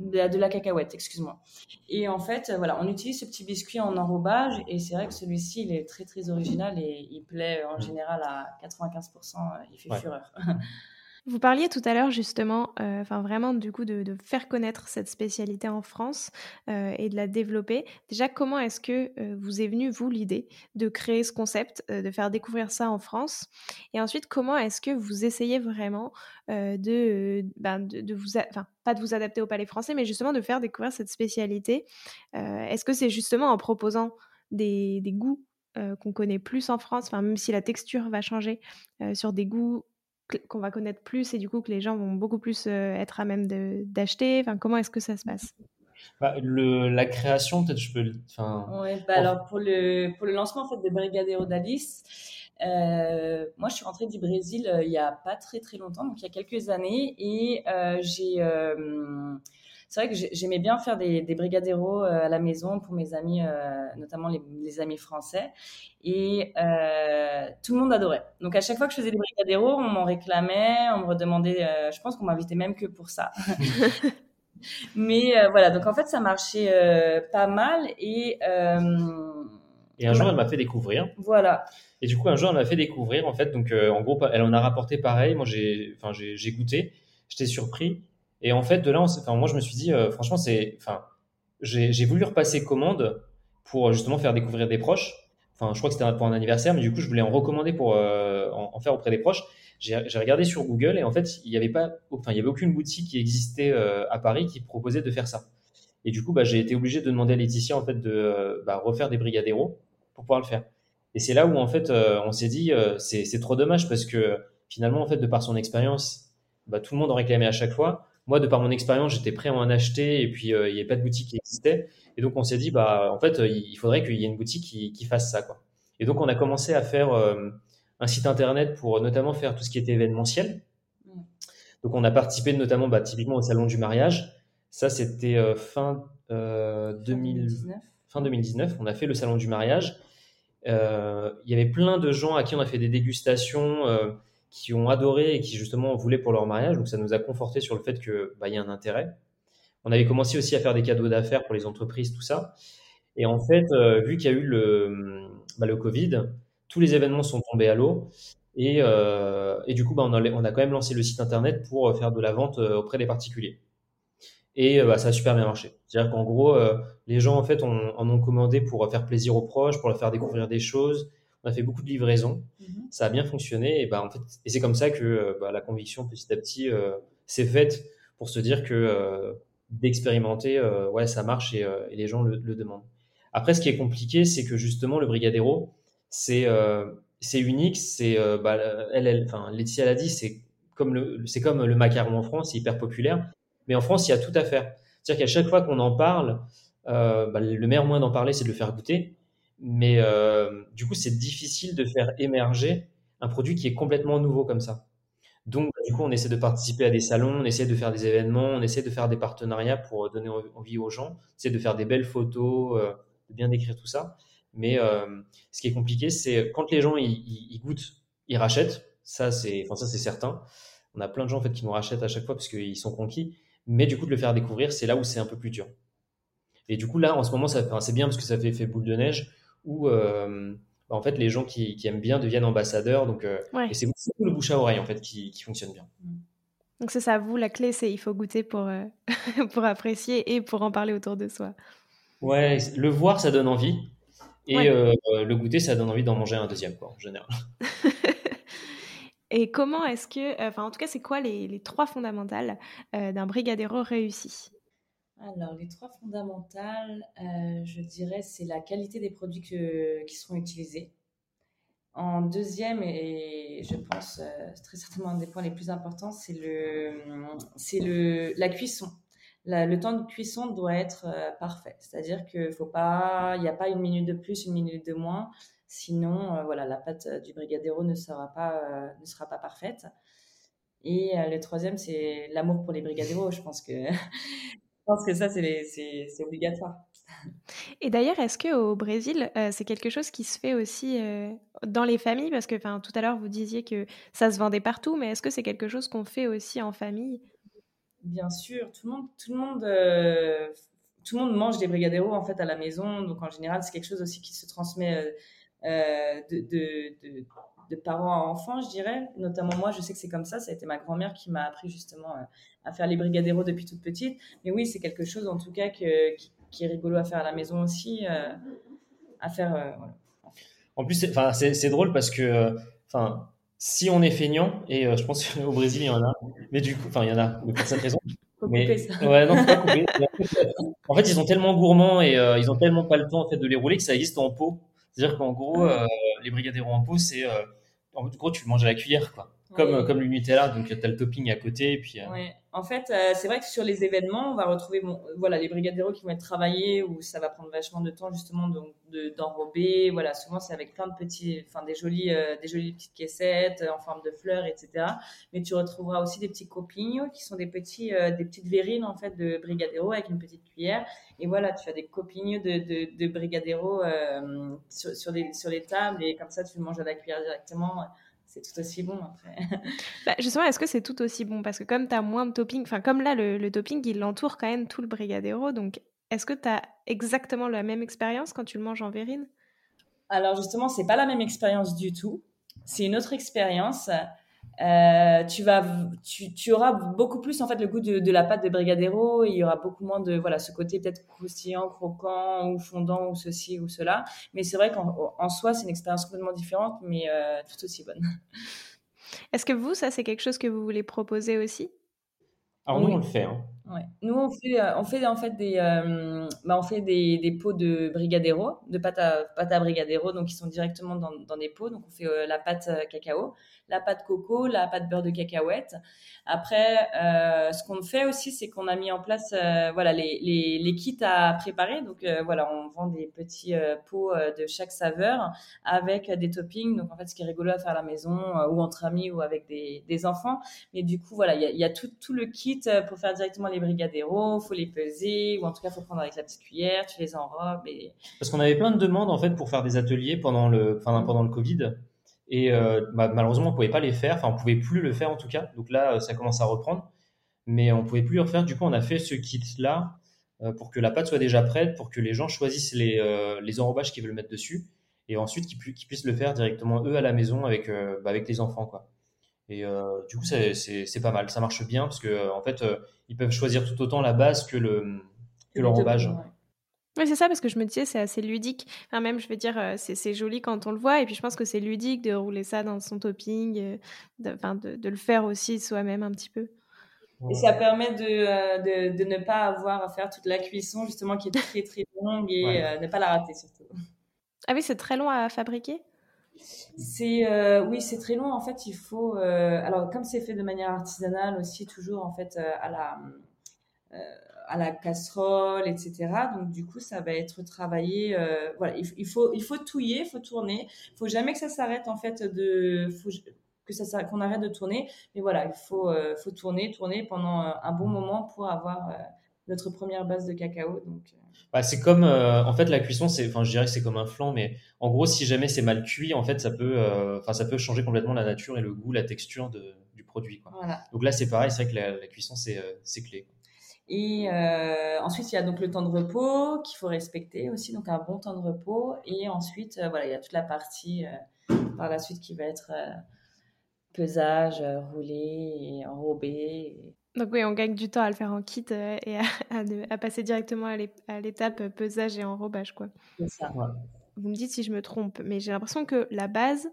de la, cacahuète, excuse-moi. Et en fait, voilà, on utilise ce petit biscuit en enrobage et c'est vrai que celui-ci, il est très très original et il plaît en général à 95%, il fait fureur. (laughs) Vous parliez tout à l'heure justement, euh, enfin vraiment du coup de, faire connaître cette spécialité en France euh, et de la développer. Déjà, comment est-ce que euh, vous est venue vous l'idée de créer ce concept, de faire découvrir ça en France? Et ensuite, comment est-ce que vous essayez vraiment de, ben, de, vous, enfin pas de vous adapter au palais français, mais justement de faire découvrir cette spécialité Est-ce que c'est justement en proposant des, des goûts qu'on connaît plus en France, enfin même si la texture va changer, sur des goûts qu'on va connaître plus et du coup que les gens vont beaucoup plus euh, être à même d'acheter enfin, Comment est-ce que ça se passe? Bah, le, la création, peut-être je peux. Ouais, bah, alors pour le, pour le lancement en fait, de Brigadeiro d'Alice, euh, moi je suis rentrée du Brésil euh, il n'y a pas très très longtemps, donc il y a quelques années, et j'ai c'est vrai que j'aimais bien faire des, des brigadeiros euh, à la maison pour mes amis, euh, notamment les, amis français. Et euh, tout le monde adorait. Donc à chaque fois que je faisais des brigadeiros, on m'en réclamait, on me redemandait. je pense qu'on m'invitait même que pour ça. (laughs) Mais voilà, donc en fait ça marchait pas mal et. et un jour, elle m'a fait découvrir. Voilà. Et du coup, un jour, elle m'a fait découvrir, en fait. Donc, en gros, elle en a rapporté pareil. Moi, j'ai goûté. J'étais surpris. Et en fait, de là, enfin, moi, je me suis dit, euh, franchement, c'est, enfin, j'ai voulu repasser commande pour justement faire découvrir des proches. Enfin, je crois que c'était pour un anniversaire, mais du coup, je voulais en recommander pour euh, en, faire auprès des proches. J'ai regardé sur Google et en fait, il n'y avait pas, enfin, il y avait aucune boutique qui existait euh, à Paris qui proposait de faire ça. Et du coup, bah, j'ai été obligé de demander à Laetitia en fait de bah, refaire des brigadeiros pour pouvoir le faire. Et c'est là où en fait, on s'est dit, c'est trop dommage parce que finalement, en fait, de par son expérience, bah, tout le monde en réclamait à chaque fois moi, de par mon expérience, j'étais prêt à en acheter et puis euh, il n'y avait pas de boutique qui existait. Et donc, on s'est dit, bah, en fait, il faudrait qu'il y ait une boutique qui, fasse ça. Quoi. Et donc, on a commencé à faire euh, un site internet pour notamment faire tout ce qui était événementiel. Donc, on a participé notamment bah, typiquement au salon du mariage. Ça, c'était euh, fin, 2019. fin 2019. On a fait le salon du mariage. Il y avait plein de gens à qui on a fait des dégustations qui ont adoré et qui justement voulaient pour leur mariage. Donc ça nous a conforté sur le fait qu'il bah, y a un intérêt. On avait commencé aussi à faire des cadeaux d'affaires pour les entreprises, tout ça. Et en fait, euh, vu qu'il y a eu le, bah, le Covid, tous les événements sont tombés à l'eau. Et, euh, et, du coup, bah, on, a, on, a, quand même lancé le site internet pour faire de la vente euh, auprès des particuliers. Et bah, ça a super bien marché. C'est-à-dire qu'en gros, les gens en fait en ont commandé pour faire plaisir aux proches, pour leur faire découvrir des choses, on a fait beaucoup de livraisons, mhm. ça a bien fonctionné, et, bah, en fait, et c'est comme ça que euh, bah, la conviction petit à petit euh, s'est faite pour se dire que euh, d'expérimenter, ouais, ça marche et, les gens le, demandent. Après, ce qui est compliqué, c'est que justement, le Brigadero, c'est c'est unique, c'est, bah, elle, elle, enfin, Laetitia l'a dit, c'est comme le, c'est comme le macaron en France, c'est hyper populaire, mais en France, il y a tout à faire. C'est-à-dire qu'à chaque fois qu'on en parle, bah, le meilleur moyen d'en parler, c'est de le faire goûter. Mais euh, du coup, c'est difficile de faire émerger un produit qui est complètement nouveau comme ça. Donc, du coup, on essaie de participer à des salons, on essaie de faire des événements, on essaie de faire des partenariats pour donner envie aux gens, on essaie de faire des belles photos, euh, de bien décrire tout ça. Mais euh, ce qui est compliqué, c'est quand les gens ils, goûtent, ils rachètent. Ça, c'est, enfin certain. On a plein de gens en fait qui nous rachètent à chaque fois parce qu'ils sont conquis. Mais du coup, de le faire découvrir, c'est là où c'est un peu plus dur. Et du coup, là, en ce moment, c'est bien parce que ça fait boule de neige où euh, en fait les gens qui, aiment bien deviennent ambassadeurs. Donc, euh, et c'est beaucoup le bouche à oreille en fait qui, fonctionne bien. Mm. Donc c'est ça, vous, la clé, c'est il faut goûter pour, euh, (laughs) pour apprécier et pour en parler autour de soi. Ouais, le voir, ça donne envie. Et le goûter, ça donne envie d'en manger un deuxième, quoi, en général. (laughs) (laughs) et comment est-ce que, enfin en tout cas, c'est quoi les, les, trois fondamentales d'un brigadero réussi? Alors, les trois fondamentales, euh, je dirais, c'est la qualité des produits qui seront utilisés. En deuxième, et je pense euh, très certainement un des points les plus importants, c'est le, le, la cuisson. le temps de cuisson doit être euh, parfait. C'est-à-dire qu'il faut pas, il n'y a pas une minute de plus, une minute de moins. Sinon, voilà, la pâte du brigadero ne sera pas, ne sera pas parfaite. Et le troisième, c'est l'amour pour les brigadeiros. Je pense que (laughs) pense que ça, c'est obligatoire. Et d'ailleurs, est-ce qu'au Brésil, euh, c'est quelque chose qui se fait aussi euh, dans les familles? Parce que tout à l'heure, vous disiez que ça se vendait partout, mais est-ce que c'est quelque chose qu'on fait aussi en famille? Bien sûr, tout le monde, tout le monde, euh, tout le monde mange des brigadeiros en fait à la maison. Donc en général, c'est quelque chose aussi qui se transmet de, de, de, parents à enfants, je dirais. Notamment moi, je sais que c'est comme ça. Ça a été ma grand-mère qui m'a appris justement à faire les brigadeiros depuis toute petite. Mais oui, c'est quelque chose en tout cas que, qui, qui est rigolo à faire à la maison aussi, euh, à faire. Euh, en plus, c'est drôle parce que, enfin, si on est feignant, et euh, je pense (laughs) qu'au Brésil il y en a, mais du coup, enfin il y en a, mais pour cette raison. Mais, ouais, non, pas couper. en fait, ils sont tellement gourmands et ils ont tellement pas le temps en fait de les rouler que ça existe en pot. C'est-à-dire qu'en gros, les brigadeiros en pot, c'est en gros tu manges à la cuillère, quoi. Comme, comme le Nutella, donc tu as le topping à côté. Et puis, en fait, euh, c'est vrai que sur les événements, on va retrouver voilà, les brigadeiros qui vont être travaillés où ça va prendre vachement de temps justement d'enrober. voilà, souvent c'est avec plein de petits, enfin des jolies, euh, des jolies petites caissettes euh, en forme de fleurs, etc. Mais tu retrouveras aussi des petits copignos qui sont des petits, des petites verrines en fait de brigadeiros avec une petite cuillère. Et voilà, tu as des copignos de, de, de sur, les, sur les tables et comme ça tu manges à la cuillère directement c'est tout aussi bon après. (laughs) bah, justement, est-ce que c'est tout aussi bon? Parce que comme tu as moins de topping, enfin comme là, le, topping, il entoure quand même tout le brigadero. Donc, est-ce que tu as exactement la même expérience quand tu le manges en verrine? Alors justement, c'est pas la même expérience du tout. C'est une autre expérience. Euh, tu vas, tu, tu, auras beaucoup plus en fait le goût de, de, la pâte de brigadero. Il y aura beaucoup moins de voilà ce côté peut-être croustillant, croquant ou fondant ou ceci ou cela. Mais c'est vrai qu'en en soi c'est une expérience complètement différente, mais euh, tout aussi bonne. Est-ce que vous, ça c'est quelque chose que vous voulez proposer aussi? Alors nous on le fait. Hein. Nous, on fait, euh, on fait en fait des, euh, bah, on fait des, des, pots de brigadero, de pâte à, pâte à brigadero, donc ils sont directement dans, des pots. Donc on fait euh, la pâte cacao, la pâte coco, la pâte beurre de cacahuète. Après, ce qu'on fait aussi, c'est qu'on a mis en place, voilà, les, les, les, kits à préparer. Donc voilà, on vend des petits pots de chaque saveur avec des toppings. Donc en fait, ce qui est rigolo à faire à la maison ou entre amis ou avec des, des enfants. Mais du coup, voilà, il y a, y a tout, tout le kit pour faire directement les les brigadeiros, faut les peser, ou en tout cas, faut prendre avec la petite cuillère, tu les enrobes. Et... Parce qu'on avait plein de demandes en fait pour faire des ateliers pendant le, enfin, pendant le Covid. Et euh, bah, malheureusement, on pouvait pas les faire. Enfin, on pouvait plus le faire en tout cas. Donc là, ça commence à reprendre. Mais on pouvait plus le refaire. Du coup, on a fait ce kit-là euh, pour que la pâte soit déjà prête, pour que les gens choisissent les, euh, les enrobages qu'ils veulent mettre dessus. Et ensuite, qu'ils, puissent le faire directement eux à la maison avec, bah, avec les enfants. quoi. Et euh, du coup, c'est pas mal. Ça marche bien parce que en fait, euh, ils peuvent choisir tout autant la base que le que l'enrobage. Oui, c'est ça, parce que je me disais, c'est assez ludique. Enfin, même, je veux dire, euh, c'est joli quand on le voit. Et puis, je pense que c'est ludique de rouler ça dans son topping, de, de, de le faire aussi soi-même un petit peu. Et ça permet de, de, de, ne pas avoir à faire toute la cuisson, justement, qui est très, très longue et ne pas la rater, surtout. Ah oui, c'est très long à fabriquer? C'est euh, oui, c'est très long. En fait, il faut. Euh, alors, comme c'est fait de manière artisanale aussi, toujours en fait euh, à la à la casserole, etc. Donc du coup, ça va être travaillé. voilà, il, faut il faut touiller, il faut tourner. Il faut jamais que ça s'arrête en fait de. Faut que ça qu'on arrête de tourner. Mais voilà, il faut faut tourner, tourner pendant un bon moment pour avoir notre première base de cacao. Donc bah, c'est comme, euh, en fait, la cuisson, c'est, enfin, je dirais que c'est comme un flan, mais en gros, si jamais c'est mal cuit, en fait, ça peut, euh, enfin, ça peut changer complètement la nature et le goût, la texture de, du produit. Quoi. Donc là, c'est pareil, c'est vrai que la, cuisson, c'est, euh, c'est clé. Et ensuite, il y a donc le temps de repos qu'il faut respecter aussi, donc un bon temps de repos. Et ensuite, voilà, il y a toute la partie par la suite qui va être pesage, roulé, enrobé. Donc oui, on gagne du temps à le faire en kit euh, et à, (laughs) passer directement à l'étape euh, pesage et enrobage. Quoi. Ça. Vous me dites si je me trompe, mais j'ai l'impression que la base,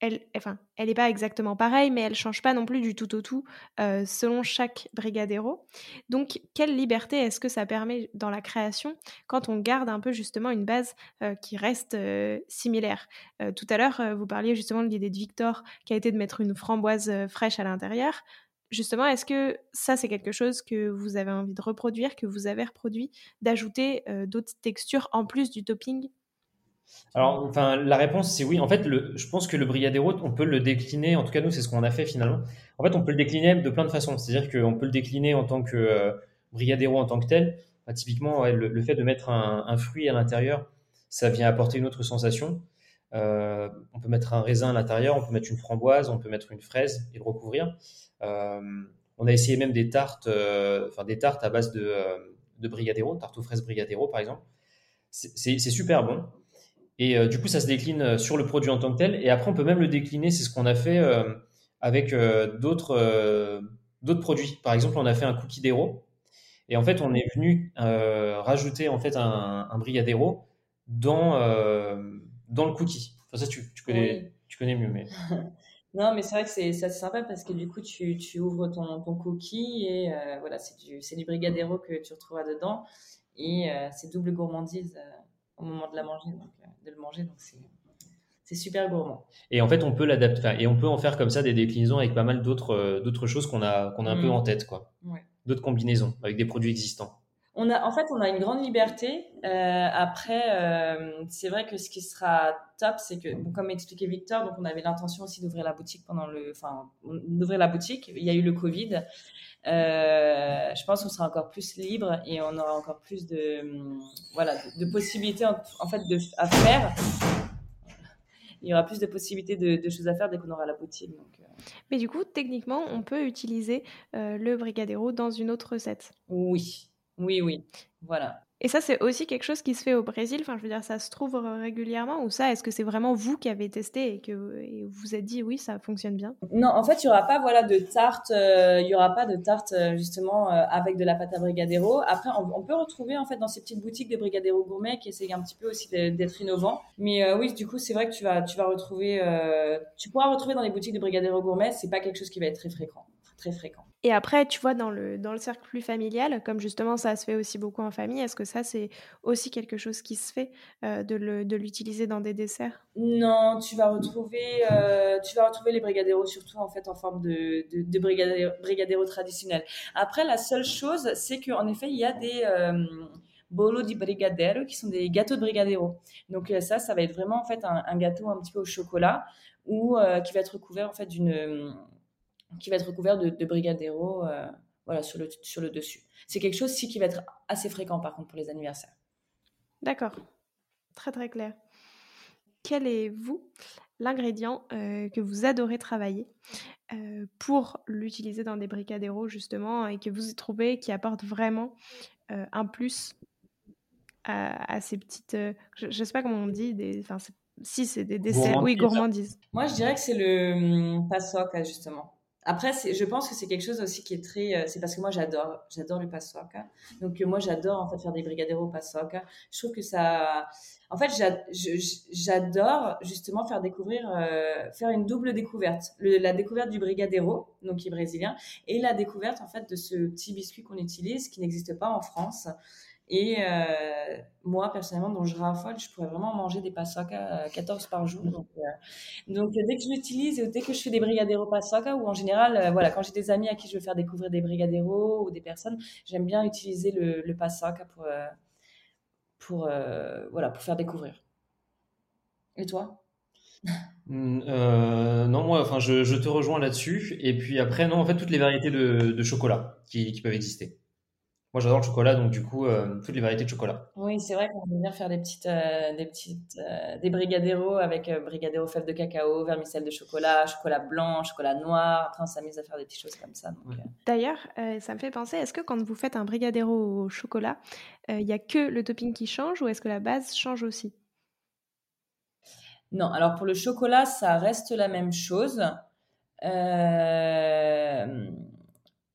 elle, enfin, elle n'est pas exactement pareille, mais elle change pas non plus du tout au tout euh, selon chaque brigadero. Donc, quelle liberté est-ce que ça permet dans la création quand on garde un peu justement une base qui reste similaire? Tout à l'heure, vous parliez justement de l'idée de Victor qui a été de mettre une framboise fraîche à l'intérieur justement, est-ce que ça, c'est quelque chose que vous avez envie de reproduire, que vous avez reproduit, d'ajouter euh, d'autres textures en plus du topping? Alors, enfin, la réponse c'est oui. En fait, je pense que le brigadero, on peut le décliner. En tout cas, nous, c'est ce qu'on a fait finalement. En fait, on peut le décliner de plein de façons. C'est-à-dire qu'on peut le décliner en tant que euh, brigadero en tant que tel. Bah, typiquement, le, fait de mettre un, fruit à l'intérieur, ça vient apporter une autre sensation. Euh, on peut mettre un raisin à l'intérieur, on peut mettre une framboise, on peut mettre une fraise et le recouvrir. Euh, on a essayé même des tartes, enfin des tartes à base de, de brigadero, tarte aux fraises brigadero par exemple. C'est super bon. Et du coup, ça se décline sur le produit en tant que tel. Et après, on peut même le décliner. C'est ce qu'on a fait avec d'autres produits. Par exemple, on a fait un cookie d'héros. Et en fait, on est venu euh, rajouter en fait un, un brigadero dans, euh, dans le cookie. Enfin, ça, tu, tu connais, tu connais mieux. Mais... (laughs) non, mais c'est vrai que c'est sympa parce que du coup, tu, tu ouvres ton, ton, cookie et euh, voilà, c'est du, du brigadero que tu retrouveras dedans. Et c'est double gourmandise au moment de, la manger, donc, de le manger. Donc, c'est c'est super gourmand. Et en fait, on peut l'adapter, et on peut en faire comme ça des déclinaisons avec pas mal d'autres euh, d'autres choses qu'on a qu'on a un peu mm. en tête, quoi. D'autres combinaisons avec des produits existants. On a, en fait, on a une grande liberté. Euh, après, euh, c'est vrai que ce qui sera top, c'est que, comme expliquait Victor, donc on avait l'intention aussi d'ouvrir la boutique pendant le, enfin, d'ouvrir la boutique. Il y a eu le Covid. je pense qu'on sera encore plus libre et on aura encore plus de, voilà, de, possibilités en, en, fait de, à faire il y aura plus de possibilités de, choses à faire dès qu'on aura la boutique. Euh. Mais du coup, techniquement, on peut utiliser euh, le Brigadero dans une autre recette. Oui, oui, oui. Voilà. Et ça, c'est aussi quelque chose qui se fait au Brésil? Enfin, je veux dire, ça se trouve régulièrement? Ou ça Est-ce que c'est vraiment vous qui avez testé et que vous vous êtes dit oui, ça fonctionne bien? Non, en fait, il y aura pas voilà de tarte. Euh, il y aura pas de tarte euh, justement euh, avec de la pâte à brigadero. Après, on, peut retrouver en fait dans ces petites boutiques de brigadero gourmet qui essayent un petit peu aussi d'être innovants. Mais oui, du coup, c'est vrai que tu vas tu vas retrouver, tu pourras retrouver dans les boutiques de brigadero gourmet. C'est pas quelque chose qui va être très fréquent, très fréquent. Et après, tu vois, dans le, dans le cercle plus familial, comme justement ça se fait aussi beaucoup en famille, est-ce que ça, c'est aussi quelque chose qui se fait euh, de l'utiliser dans des desserts? Non, tu vas retrouver, euh, tu vas retrouver les brigadeiros surtout en fait en forme de, de, de brigadero, traditionnel. Après, la seule chose, c'est qu'en effet, il y a des euh, bolo di brigadero qui sont des gâteaux de brigadero. Donc ça, ça va être vraiment en fait un, gâteau un petit peu au chocolat ou qui va être recouvert en fait d'une qui va être recouvert de, de brigadero euh, voilà, sur, le, sur le dessus. C'est quelque chose, si, qui va être assez fréquent, par contre, pour les anniversaires. D'accord. Très, très clair. Quel est, vous, l'ingrédient euh, que vous adorez travailler euh, pour l'utiliser dans des brigadeiros, justement, et que vous trouvez qui apporte vraiment un plus à, ces petites... je ne sais pas comment on dit, des, si c'est des desserts, oui, gourmandises. Moi, je dirais que c'est le hum, passoc, justement. Après, je pense que c'est quelque chose aussi qui est très. Euh, c'est parce que moi, j'adore, j'adore le passoca. Donc, euh, moi, j'adore en fait faire des brigadeiros passoca. Je trouve que ça. En fait, j'adore justement faire découvrir, euh, faire une double découverte. la découverte du brigadeiro, donc qui est brésilien, et la découverte en fait de ce petit biscuit qu'on utilise, qui n'existe pas en France. Et euh, moi, personnellement, dont je raffole, je pourrais vraiment manger des passoca 14 par jour. Donc, euh, donc dès que je l'utilise, dès que je fais des brigadeiros passoca, ou en général, euh, voilà, quand j'ai des amis à qui je veux faire découvrir des brigadeiros ou des personnes, j'aime bien utiliser le, le pour, voilà, pour faire découvrir. Et toi? Mmh, non, moi, enfin, je, te rejoins là-dessus. Et puis après, non, en fait, toutes les variétés de, chocolat qui peuvent exister. Moi, j'adore le chocolat, donc du coup, euh, toutes les variétés de chocolat. Oui, c'est vrai qu'on aime bien faire des petites, euh, des petites, euh, des brigadeiros avec brigadero fèves de cacao, vermicelle de chocolat, chocolat blanc, chocolat noir. Après, on s'amuse à faire des petites choses comme ça. D'ailleurs, ça me fait penser, est-ce que quand vous faites un brigadero au chocolat, il n'y a que le topping qui change ou est-ce que la base change aussi? Non, alors pour le chocolat, ça reste la même chose. Euh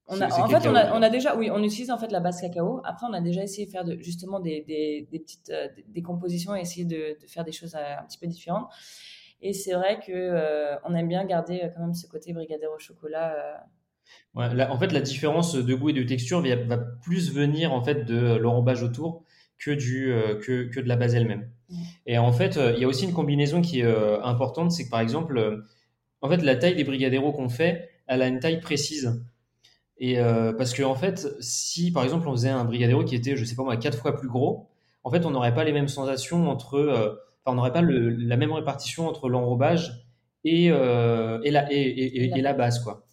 on a, en fait, on a, on a, déjà, oui, on utilise en fait la base cacao. Après, on a déjà essayé de faire de, justement des, des, des petites euh, des compositions et essayer de, de, faire des choses euh, un petit peu différentes. Et c'est vrai que euh, on aime bien garder quand même ce côté brigadero au chocolat. Ouais, en fait, la différence de goût et de texture va, va plus venir en fait de l'enrobage autour que du que, que de la base elle-même. Et en fait, il y a aussi une combinaison qui est importante, c'est que par exemple, en fait, la taille des brigadeiros qu'on fait, elle a une taille précise. Et euh, parce que en fait, si par exemple on faisait un brigadero qui était, je sais pas moi, quatre fois plus gros, en fait, on n'aurait pas les mêmes sensations entre, euh, on n'aurait pas la même répartition entre l'enrobage et, euh, la, base, quoi.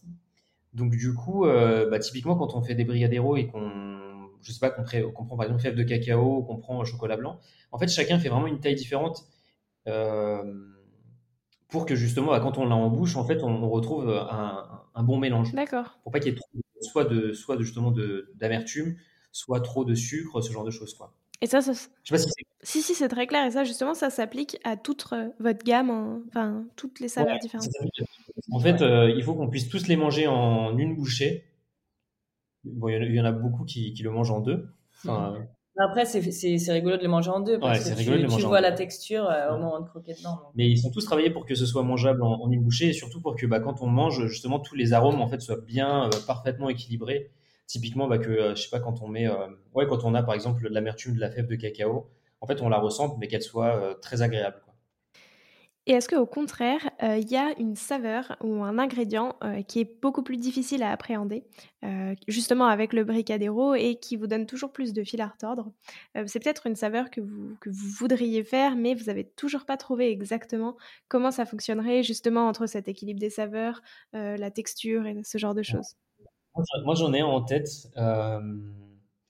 Donc du coup, bah, typiquement quand on fait des brigaderos et qu'on je sais pas, qu'on prend par exemple fève de cacao, qu'on prend chocolat blanc. En fait, chacun fait vraiment une taille différente pour que justement, bah, quand on l'a en bouche, en fait, on, retrouve un, un, bon mélange. D'accord. Pour pas qu'il y ait trop, soit de, soit de, justement d'amertume, soit trop de sucre, ce genre de choses, quoi. Et ça, ça... Je sais pas si si, si, c'est très clair. Et ça, justement, ça s'applique à toute votre gamme, enfin, toutes les saveurs différentes. En fait, il faut qu'on puisse tous les manger en une bouchée. Bon, il y, en a beaucoup qui, qui le mangent en deux. Enfin, après, c'est rigolo de les manger en deux parce que tu, vois la texture euh, au moment de croquer dedans. Mais ils sont tous travaillés pour que ce soit mangeable en, une bouchée et surtout pour que bah, quand on mange, justement, tous les arômes en fait soient bien, euh, parfaitement équilibrés. Typiquement, bah, que euh, je sais pas quand on met, ouais, quand on a par exemple l'amertume de la fève de cacao, en fait, on la ressente, mais qu'elle soit très agréable. Et est-ce qu'au contraire, euh, il y a une saveur ou un ingrédient euh, qui est beaucoup plus difficile à appréhender, euh, justement avec le bricadero, et qui vous donne toujours plus de fil à retordre? C'est peut-être une saveur que vous, que vous voudriez faire, mais vous n'avez toujours pas trouvé exactement comment ça fonctionnerait, justement, entre cet équilibre des saveurs, la texture et ce genre de choses? Moi, j'en ai en tête,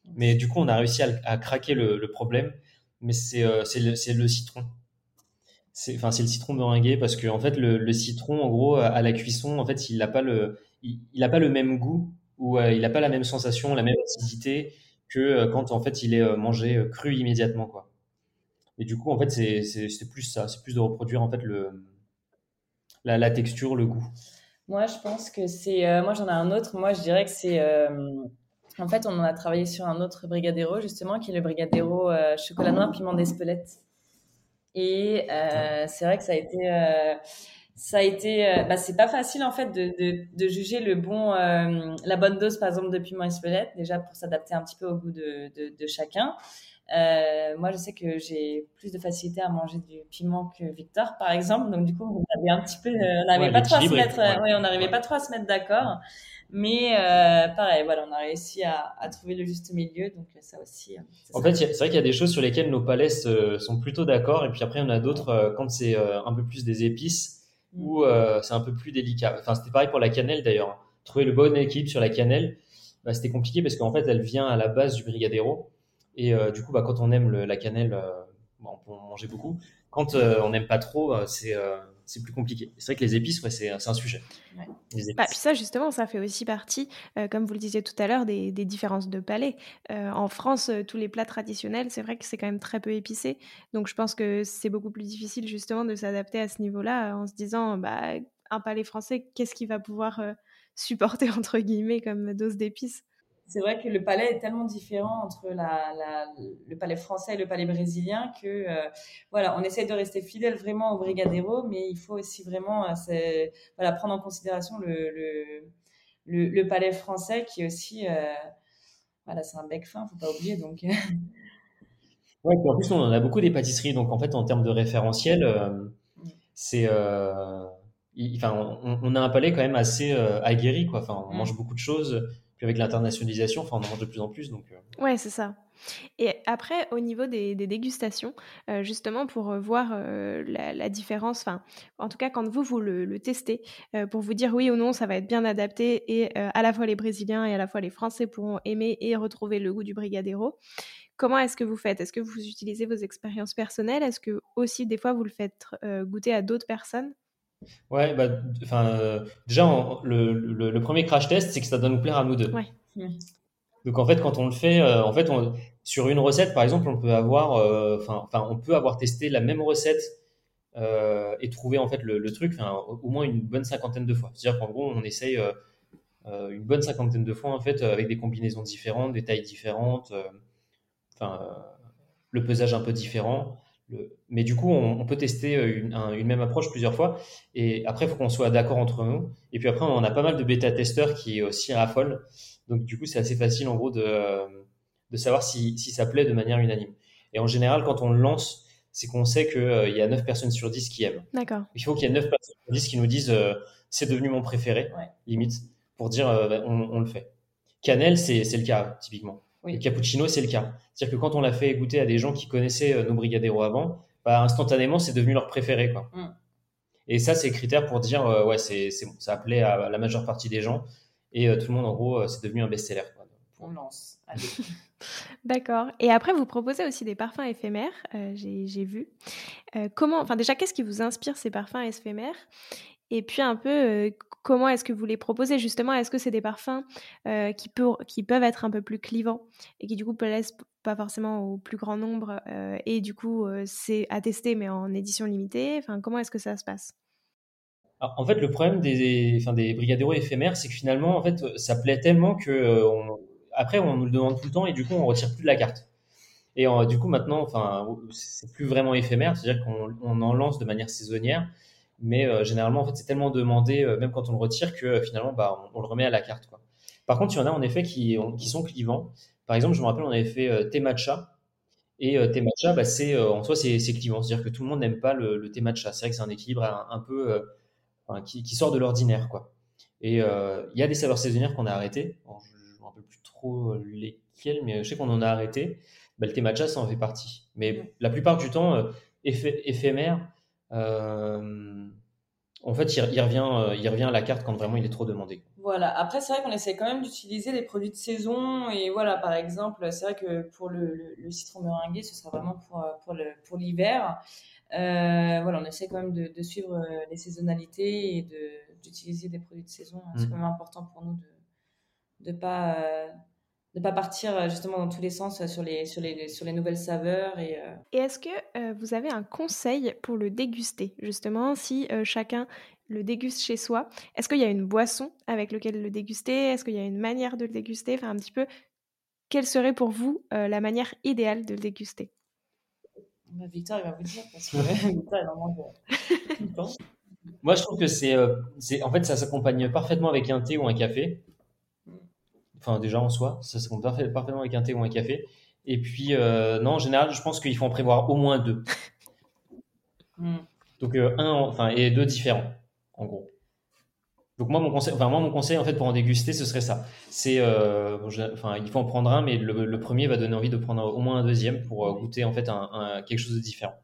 mais du coup, on a réussi à, craquer le, problème, mais c'est le, le citron c'est enfin c'est le citron meringué parce que fait le, citron en gros à la cuisson en fait il n'a pas le il, a pas le même goût ou euh, il n'a pas la même sensation la même acidité que euh, quand en fait il est euh, mangé cru immédiatement quoi. Et du coup en fait c'est c'est plus ça c'est plus de reproduire en fait le la, la texture le goût. Moi je pense que c'est moi j'en ai un autre. Moi je dirais que c'est en fait on en a travaillé sur un autre brigadero justement qui est le brigadero chocolat noir piment d'Espelette et euh, c'est vrai que ça a été, euh, ça a été, euh, bah, c'est pas facile en fait de, de, de juger le bon, euh, la bonne dose par exemple de piment espelette déjà pour s'adapter un petit peu au goût de, de, chacun. Euh, moi, je sais que j'ai plus de facilité à manger du piment que Victor, par exemple. Donc, du coup, on avait un petit peu, on n'arrivait pas trop à se mettre, ouais. on n'arrivait pas trop à se mettre d'accord. Mais euh, pareil, voilà, on a réussi à, à, trouver le juste milieu, donc ça aussi. En fait, c'est vrai qu'il y a des choses sur lesquelles nos palais sont plutôt d'accord, et puis après, en a d'autres quand c'est un peu plus des épices mm. ou c'est un peu plus délicat. Enfin, c'était pareil pour la cannelle d'ailleurs. Trouver le bon équilibre sur la cannelle, bah, c'était compliqué parce qu'en fait, elle vient à la base du brigadero, et du coup, bah, quand on aime le, la cannelle, bon, on peut en manger beaucoup. Quand on n'aime pas trop, c'est c'est plus compliqué. C'est vrai que les épices, ouais, c'est un sujet. Bah, puis ça, justement, ça fait aussi partie, euh, comme vous le disiez tout à l'heure, des, différences de palais. Euh, en France, euh, tous les plats traditionnels, c'est vrai que c'est quand même très peu épicé. Donc, je pense que c'est beaucoup plus difficile, justement, de s'adapter à ce niveau-là en se disant, bah, un palais français, qu'est-ce qu'il va pouvoir supporter, (laughs) entre guillemets, comme dose d'épices? C'est vrai que le palais est tellement différent entre la, le palais français et le palais brésilien que euh, voilà, on essaie de rester fidèle vraiment au brigadero, mais il faut aussi vraiment euh, voilà, prendre en considération le, le, le, palais français qui est aussi euh, voilà, c'est un bec fin, faut pas oublier donc. (laughs) ouais, en plus on a beaucoup des pâtisseries, donc en fait en termes de référentiel, mm. c'est enfin, on, a un palais quand même assez aguerri quoi. Enfin, on mm. mange beaucoup de choses avec l'internationalisation, enfin, on en mange de plus en plus. Donc, euh. Ouais, c'est ça. Et après, au niveau des, dégustations, euh, justement pour euh, voir la, différence, enfin, en tout cas quand vous, vous le, testez, pour vous dire oui ou non, ça va être bien adapté et à la fois les Brésiliens et à la fois les Français pourront aimer et retrouver le goût du Brigadero. Comment est-ce que vous faites? Est-ce que vous utilisez vos expériences personnelles? Est-ce que aussi des fois vous le faites goûter à d'autres personnes? Ouais, bah, enfin, euh, déjà, le, le, premier crash test, c'est que ça doit nous plaire à nous deux. Donc en fait, quand on le fait, euh, en fait, on, sur une recette, par exemple, on peut avoir, euh, enfin, on peut avoir testé la même recette et trouver en fait le, le truc, au moins une bonne cinquantaine de fois. C'est-à-dire qu'en gros, on essaye une bonne cinquantaine de fois en fait avec des combinaisons différentes, des tailles différentes, enfin, le pesage un peu différent. Mais du coup, on, peut tester euh, une, même approche plusieurs fois. Et après, il faut qu'on soit d'accord entre nous. Et puis après, on a pas mal de bêta-testeurs qui aussi raffolent. Donc du coup, c'est assez facile en gros de, de savoir si, si, ça plaît de manière unanime. Et en général, quand on le lance, c'est qu'on sait qu'il euh, y a 9 personnes sur 10 qui aiment. D'accord. Il faut qu'il y ait 9 personnes sur 10 qui nous disent euh, c'est devenu mon préféré, limite, pour dire on, on, le fait. Cannelle, c'est le cas, typiquement. Le cappuccino, c'est le cas. C'est-à-dire que quand on l'a fait goûter à des gens qui connaissaient euh, nos brigadeiros avant, bah, instantanément, c'est devenu leur préféré. Quoi. Mm. Et ça, c'est critère pour dire, euh, ouais, c'est bon, ça plaît à la majeure partie des gens. Et euh, tout le monde, en gros, c'est devenu un best-seller. On lance. (laughs) D'accord. Et après, vous proposez aussi des parfums éphémères, euh, j'ai vu. Euh, comment, enfin déjà, qu'est-ce qui vous inspire ces parfums éphémères? Et puis un peu, euh, comment est-ce que vous les proposez? Justement Est-ce que c'est des parfums qui, qui peuvent être un peu plus clivants et qui du coup plaisent pas forcément au plus grand nombre et du coup c'est à tester mais en édition limitée? Enfin, comment est-ce que ça se passe? En fait, le problème des, enfin, éphémères, c'est que finalement, en fait, ça plaît tellement que on, après, on nous le demande tout le temps et du coup, on retire plus de la carte. Et euh, du coup, maintenant, enfin, c'est plus vraiment éphémère, c'est-à-dire qu'on en lance de manière saisonnière, mais euh, généralement, en fait, c'est tellement demandé, euh, même quand on le retire, que finalement, bah, on, le remet à la carte. Quoi. Par contre, il y en a en effet qui, qui sont clivants. Par exemple, je me rappelle, on avait fait thé matcha. Et thé matcha, bah, c'est, en soi, c'est, clivant. C'est-à-dire que tout le monde n'aime pas le, thé matcha. C'est vrai que c'est un équilibre un, peu qui, qui, sort de l'ordinaire. quoi. Et il y a des saveurs saisonnières qu'on a arrêtées. je ne me rappelle plus trop les mais je sais qu'on en a arrêté. Bah, le thé matcha, ça en fait partie. Mais la plupart du temps, euh, éphémère, euh, en fait, il, revient, euh, il revient à la carte quand vraiment il est trop demandé. Voilà. Après, c'est vrai qu'on essaie quand même d'utiliser des produits de saison. Et voilà, par exemple, c'est vrai que pour le, citron meringué, ce sera vraiment pour, pour, pour l'hiver. voilà, on essaie quand même de, suivre les saisonnalités et d'utiliser des produits de saison. C'est mmh. quand même important pour nous de ne pas de pas partir euh, justement dans tous les sens euh, sur les, sur les, sur les nouvelles saveurs. Et, euh, et est-ce que vous avez un conseil pour le déguster? Justement, si chacun le déguste chez soi, est-ce qu'il y a une boisson avec laquelle le déguster? Est-ce qu'il y a une manière de le déguster? Enfin, un petit peu, quelle serait pour vous la manière idéale de le déguster? Bah, Victor, il va vous dire, parce que (laughs) Victor, il en mange tout le temps. Moi, je trouve que c'est, c'est, en fait, ça s'accompagne parfaitement avec un thé ou un café. Enfin, déjà en soi, ça se compte parfaitement avec un thé ou un café. Et puis, euh, non, en général, je pense qu'il faut en prévoir au moins deux. (laughs) Hmm. Donc, euh, un, enfin, et deux différents, en gros. Donc, moi, mon conseil, enfin, moi, mon conseil, en fait, pour en déguster, ce serait ça. C'est, euh, enfin, il faut en prendre un, mais le, premier va donner envie de prendre au moins un deuxième pour goûter, en fait, un, quelque chose de différent.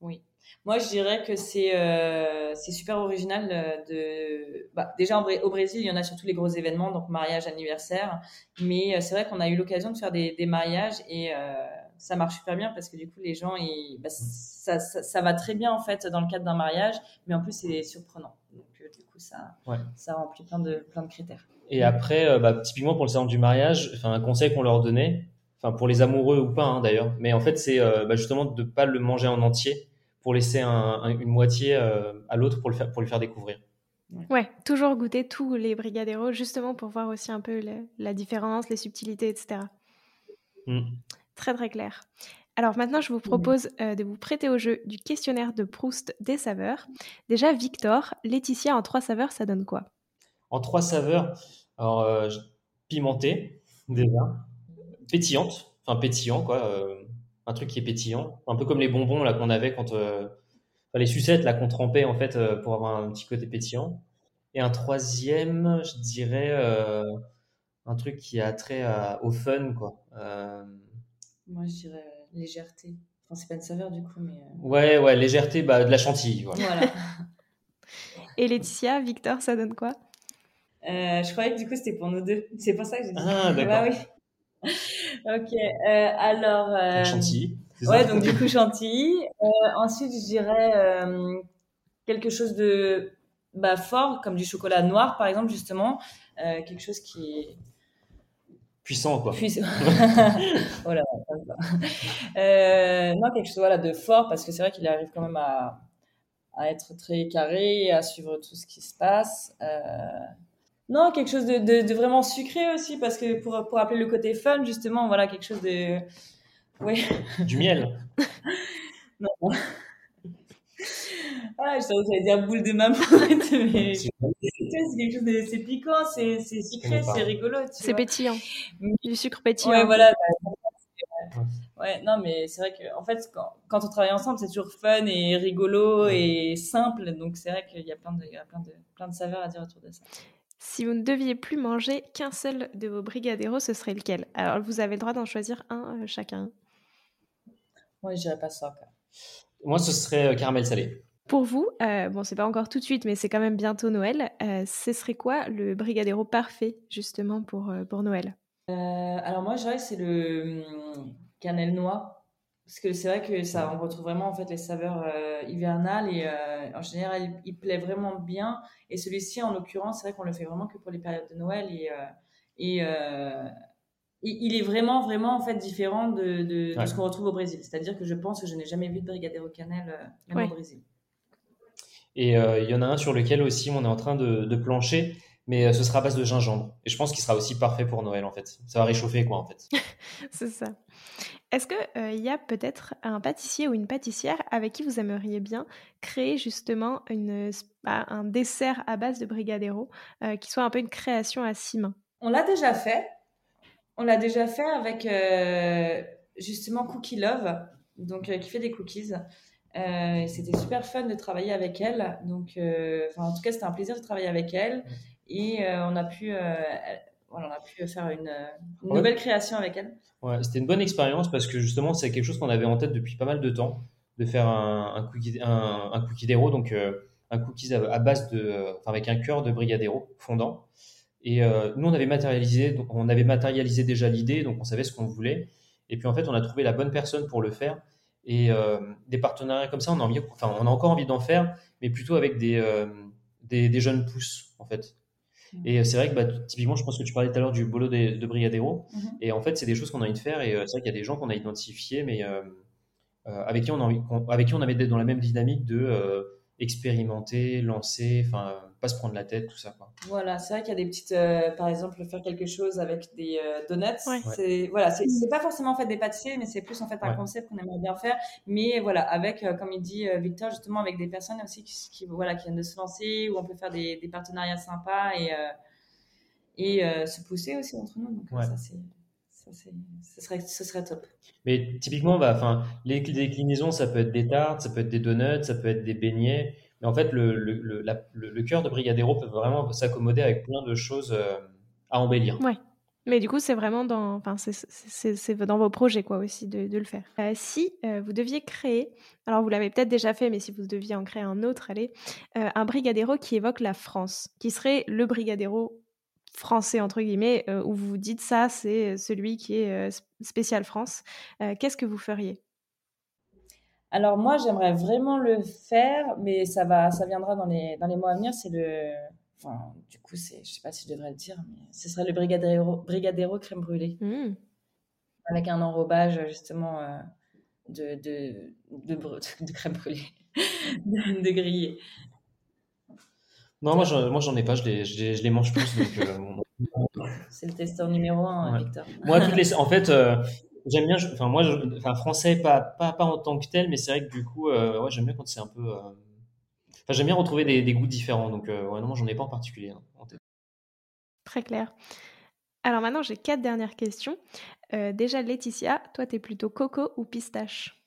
Oui. Moi, je dirais que c'est euh, super original euh, de. Bah, déjà, au Brésil, il y en a sur tous les gros événements, donc mariage, anniversaire. Mais euh, c'est vrai qu'on a eu l'occasion de faire des, des mariages et euh, ça marche super bien parce que du coup, les gens, ils, bah, ça, ça, ça, va très bien en fait dans le cadre d'un mariage, mais en plus, c'est surprenant. Donc, du coup, ça, ça remplit plein de, plein de critères. Et après, bah, typiquement pour le salon du mariage, un conseil qu'on leur donnait, enfin, pour les amoureux ou pas hein, d'ailleurs, mais en fait, c'est justement de ne pas le manger en entier pour laisser une moitié euh, à l'autre pour, le faire, pour lui faire découvrir. Ouais, toujours goûter tous les brigadeiros, justement pour voir aussi un peu la différence, les subtilités, etc. Mm. Très très clair. Alors maintenant, je vous propose euh, de vous prêter au jeu du questionnaire de Proust des saveurs. Déjà, Victor, Laetitia en trois saveurs, ça donne quoi? En trois saveurs, alors euh, pimentée déjà, pétillante, enfin pétillant quoi, un truc qui est pétillant, un peu comme les bonbons là qu'on avait quand euh, les sucettes là qu'on trempait en fait euh, pour avoir un petit côté pétillant. Et un troisième, je dirais euh, un truc qui a trait au fun quoi. Moi je dirais légèreté. Enfin c'est pas une saveur du coup mais. Ouais ouais légèreté bah de la chantilly. Voilà. (laughs) Et Laetitia, Victor, ça donne quoi? Je croyais que du coup c'était pour nous deux. C'est pour ça que j'ai dit. Ah d'accord. Bah, oui. Ok, euh, alors. Euh, chantilly. Ouais, donc du coup (laughs) chantilly. Euh, ensuite, je dirais euh, quelque chose de bah, fort, comme du chocolat noir, par exemple, justement. quelque chose qui est puissant quoi. Puissant. (laughs) voilà. non, quelque chose voilà, de fort parce que c'est vrai qu'il arrive quand même à, à, être très carré, à suivre tout ce qui se passe. Non, quelque chose de, de, vraiment sucré aussi, parce que pour, pour appeler le côté fun, justement, voilà, quelque chose de. Oui. Du miel. (laughs) non. Ah, je savais que dire boule de maman, (laughs) mais c'est quelque chose de. C'est piquant, c'est sucré, c'est rigolo. C'est pétillant. Du sucre pétillant. Ouais, voilà. Ouais, non, mais c'est vrai que en fait, quand, quand on travaille ensemble, c'est toujours fun et rigolo et simple. Donc, c'est vrai qu'il y a plein de, il y a plein de, plein de saveurs à dire autour de ça. Si vous ne deviez plus manger qu'un seul de vos brigadeiros, ce serait lequel? Alors, vous avez le droit d'en choisir un euh, chacun. Moi, je dirais pas ça. Moi, ce serait euh, caramel salé. Pour vous, euh, bon, c'est pas encore tout de suite, mais c'est quand même bientôt Noël. ce serait quoi le brigadeiro parfait, justement, pour, pour Noël? Alors moi, je dirais que c'est le hum, cannelle noix. Parce que c'est vrai que ça, on retrouve vraiment en fait les saveurs hivernales et en général, il, plaît vraiment bien. Et celui-ci, en l'occurrence, c'est vrai qu'on le fait vraiment que pour les périodes de Noël et, et il est vraiment, vraiment en fait différent de, de, ce qu'on retrouve au Brésil. C'est-à-dire que je pense que je n'ai jamais vu de brigadeiro cannelle euh, même au Brésil. Et euh, il y en a un sur lequel aussi on est en train de, de plancher, mais euh, ce sera à base de gingembre. Et je pense qu'il sera aussi parfait pour Noël en fait. Ça va réchauffer quoi en fait. (laughs) C'est ça. Est-ce qu'il y a peut-être un pâtissier ou une pâtissière avec qui vous aimeriez bien créer justement une, bah, un dessert à base de brigadeiro qui soit un peu une création à six mains? On l'a déjà fait. On l'a déjà fait avec euh, justement Cookie Love, donc euh, qui fait des cookies. Euh, c'était super fun de travailler avec elle. Donc, en tout cas, c'était un plaisir de travailler avec elle. Et on a pu, on a pu faire une, nouvelle création avec elle. Ouais, c'était une bonne expérience parce que justement, c'est quelque chose qu'on avait en tête depuis pas mal de temps, de faire un, un cookie, un, un cookie donc un cookies à, base de, enfin, avec un cœur de brigadero fondant. Et euh, nous, on avait matérialisé, on avait matérialisé déjà l'idée, donc on savait ce qu'on voulait. Et puis en fait, on a trouvé la bonne personne pour le faire. Et euh, des partenariats comme ça, on a, envie, enfin, on a encore envie d'en faire, mais plutôt avec des, euh, des, jeunes pousses, en fait. Et c'est vrai que bah, typiquement, je pense que tu parlais tout à l'heure du bolo de, de Brigadero. Mmh. Et en fait, c'est des choses qu'on a envie de faire. Et c'est vrai qu'il y a des gens qu'on a identifiés, mais avec, qui on a envie, avec qui on avait d'être dans la même dynamique de expérimenter, lancer, enfin, pas se prendre la tête, tout ça. Quoi. Voilà, c'est vrai qu'il y a des petites, euh, par exemple, faire quelque chose avec des euh, donuts. C'est voilà, c'est pas forcément en fait des pâtissiers, mais c'est plus en fait un concept qu'on aimerait bien faire. Mais voilà, avec, euh, comme il dit Victor, justement, avec des personnes aussi qui, voilà, qui viennent de se lancer, où on peut faire des, des partenariats sympas et et se pousser aussi entre nous. Donc ça c'est ce serait, ce serait top. Mais typiquement, bah, enfin, les déclinaisons, ça peut être des tartes, ça peut être des donuts, ça peut être des beignets. Mais en fait, le, le, le, le cœur de Brigadero peut vraiment s'accommoder avec plein de choses euh, à embellir. Ouais. Mais du coup, c'est vraiment dans, enfin, c'est dans vos projets quoi aussi de, de le faire. Euh, si euh, vous deviez créer, alors vous l'avez peut-être déjà fait, mais si vous deviez en créer un autre, allez, un brigadero qui évoque la France, qui serait le brigadero français entre guillemets, euh, où vous vous dites ça, c'est celui qui est euh, spécial France. Euh, qu'est-ce que vous feriez? Alors moi, j'aimerais vraiment le faire, mais ça va, ça viendra dans les dans les mois à venir. C'est le, enfin, du coup, c'est, je sais pas si je devrais le dire, mais ce serait le brigadero, brigadero crème brûlée, mmh. avec un enrobage justement de de, de, (laughs) de, crème brûlée, de, de grillé. Non, moi, j'en ai pas, je les, je les, mange plus. (laughs) Euh, c'est le testeur numéro un, Victor. Moi, toutes les, (laughs) en fait, euh, j'aime bien, enfin, moi, enfin, français, pas, pas, pas en tant que tel, mais c'est vrai que du coup, euh, ouais, j'aime bien quand c'est un peu. Enfin, j'aime bien retrouver des, des, goûts différents. Donc, ouais, non, j'en ai pas en particulier hein, en tête. Très clair. Alors maintenant, j'ai quatre dernières questions. déjà, Laetitia, toi, t'es plutôt coco ou pistache?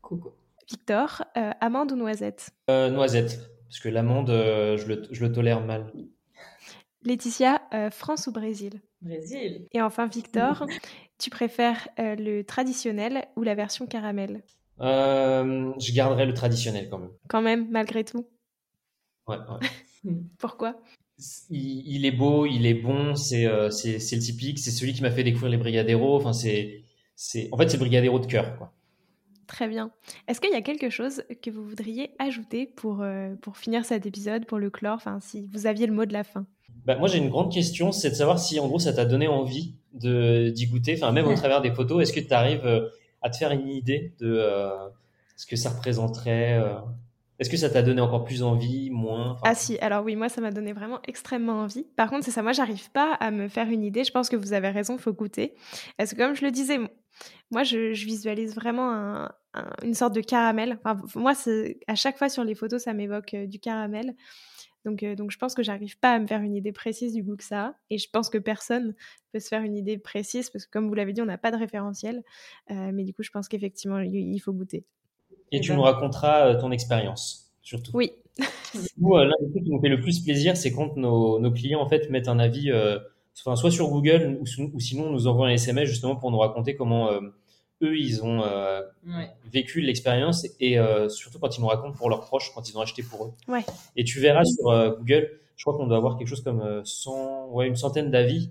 Coco. Victor, amande ou noisette? Noisette. Parce que l'amande, euh, je, le, je, le, tolère mal. Laetitia, euh, France ou Brésil? Brésil. Et enfin, Victor, (laughs) tu préfères euh, le traditionnel ou la version caramel? Je garderai le traditionnel quand même. Quand même, malgré tout? Ouais, ouais. (laughs) Pourquoi? Il, il, est beau, il est bon, c'est c'est le typique, c'est celui qui m'a fait découvrir les brigadeiros. Enfin, c'est, en fait, c'est le brigadeiro de cœur, quoi. Très bien. Est-ce qu'il y a quelque chose que vous voudriez ajouter pour, euh, pour finir cet épisode, pour le clore, enfin, si vous aviez le mot de la fin? Bah, Moi, j'ai une grande question, c'est de savoir si, en gros, ça t'a donné envie d'y goûter, enfin, même au travers des photos. Est-ce que tu arrives euh, à te faire une idée de euh, ce que ça représenterait Est-ce que ça t'a donné encore plus envie, moins Ah si, alors oui, moi, ça m'a donné vraiment extrêmement envie. Par contre, c'est ça, moi, j'arrive pas à me faire une idée. Je pense que vous avez raison, faut goûter. Est-ce que, comme je le disais, moi, je, visualise vraiment une sorte de caramel. Moi, à chaque fois sur les photos, ça m'évoque euh, du caramel. Donc, euh, donc, je pense que j'arrive pas à me faire une idée précise du goût que ça a. Et je pense que personne peut se faire une idée précise parce que, comme vous l'avez dit, on n'a pas de référentiel. Euh, mais du coup, je pense qu'effectivement, il faut goûter. Et, tu nous raconteras ton expérience, surtout. Oui. nous, l'un des trucs qui nous fait le plus plaisir, c'est quand nos, nos, clients en fait mettent un avis soit sur Google ou, sinon nous envoient un SMS justement pour nous raconter comment euh, eux ils ont euh, vécu l'expérience et euh, surtout quand ils nous racontent pour leurs proches quand ils ont acheté pour eux. Ouais. Et tu verras sur Google, je crois qu'on doit avoir quelque chose comme 100, ouais, une centaine d'avis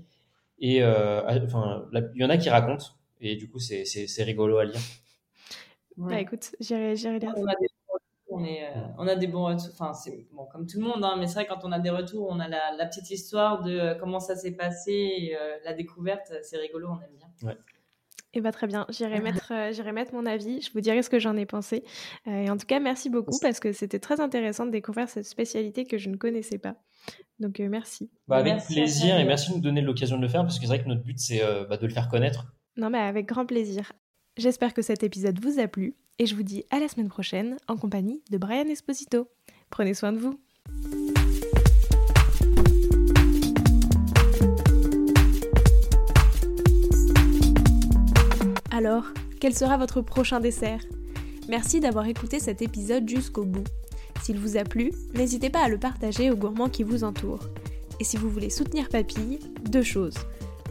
Et enfin, il y en a qui racontent, et du coup, c'est rigolo à lire. Bah écoute, j'irai lire. On a des, on, est, on a des bons retours. Enfin, c'est bon, comme tout le monde, hein, mais c'est vrai, quand on a des retours, on a la, la petite histoire de comment ça s'est passé, et, la découverte, c'est rigolo, on aime bien. Ouais. Eh bah, très bien, j'irai (laughs) mettre, euh, mettre mon avis, je vous dirai ce que j'en ai pensé. Euh, et en tout cas, merci beaucoup parce que c'était très intéressant de découvrir cette spécialité que je ne connaissais pas. Donc euh, merci. Bah, avec plaisir et merci de nous donner l'occasion de le faire parce que c'est vrai que notre but c'est bah, de le faire connaître. Non mais avec grand plaisir. J'espère que cet épisode vous a plu et je vous dis à la semaine prochaine en compagnie de Brian Esposito. Prenez soin de vous. Alors, quel sera votre prochain dessert? Merci d'avoir écouté cet épisode jusqu'au bout. S'il vous a plu, n'hésitez pas à le partager aux gourmands qui vous entourent. Et si vous voulez soutenir Papille, deux choses.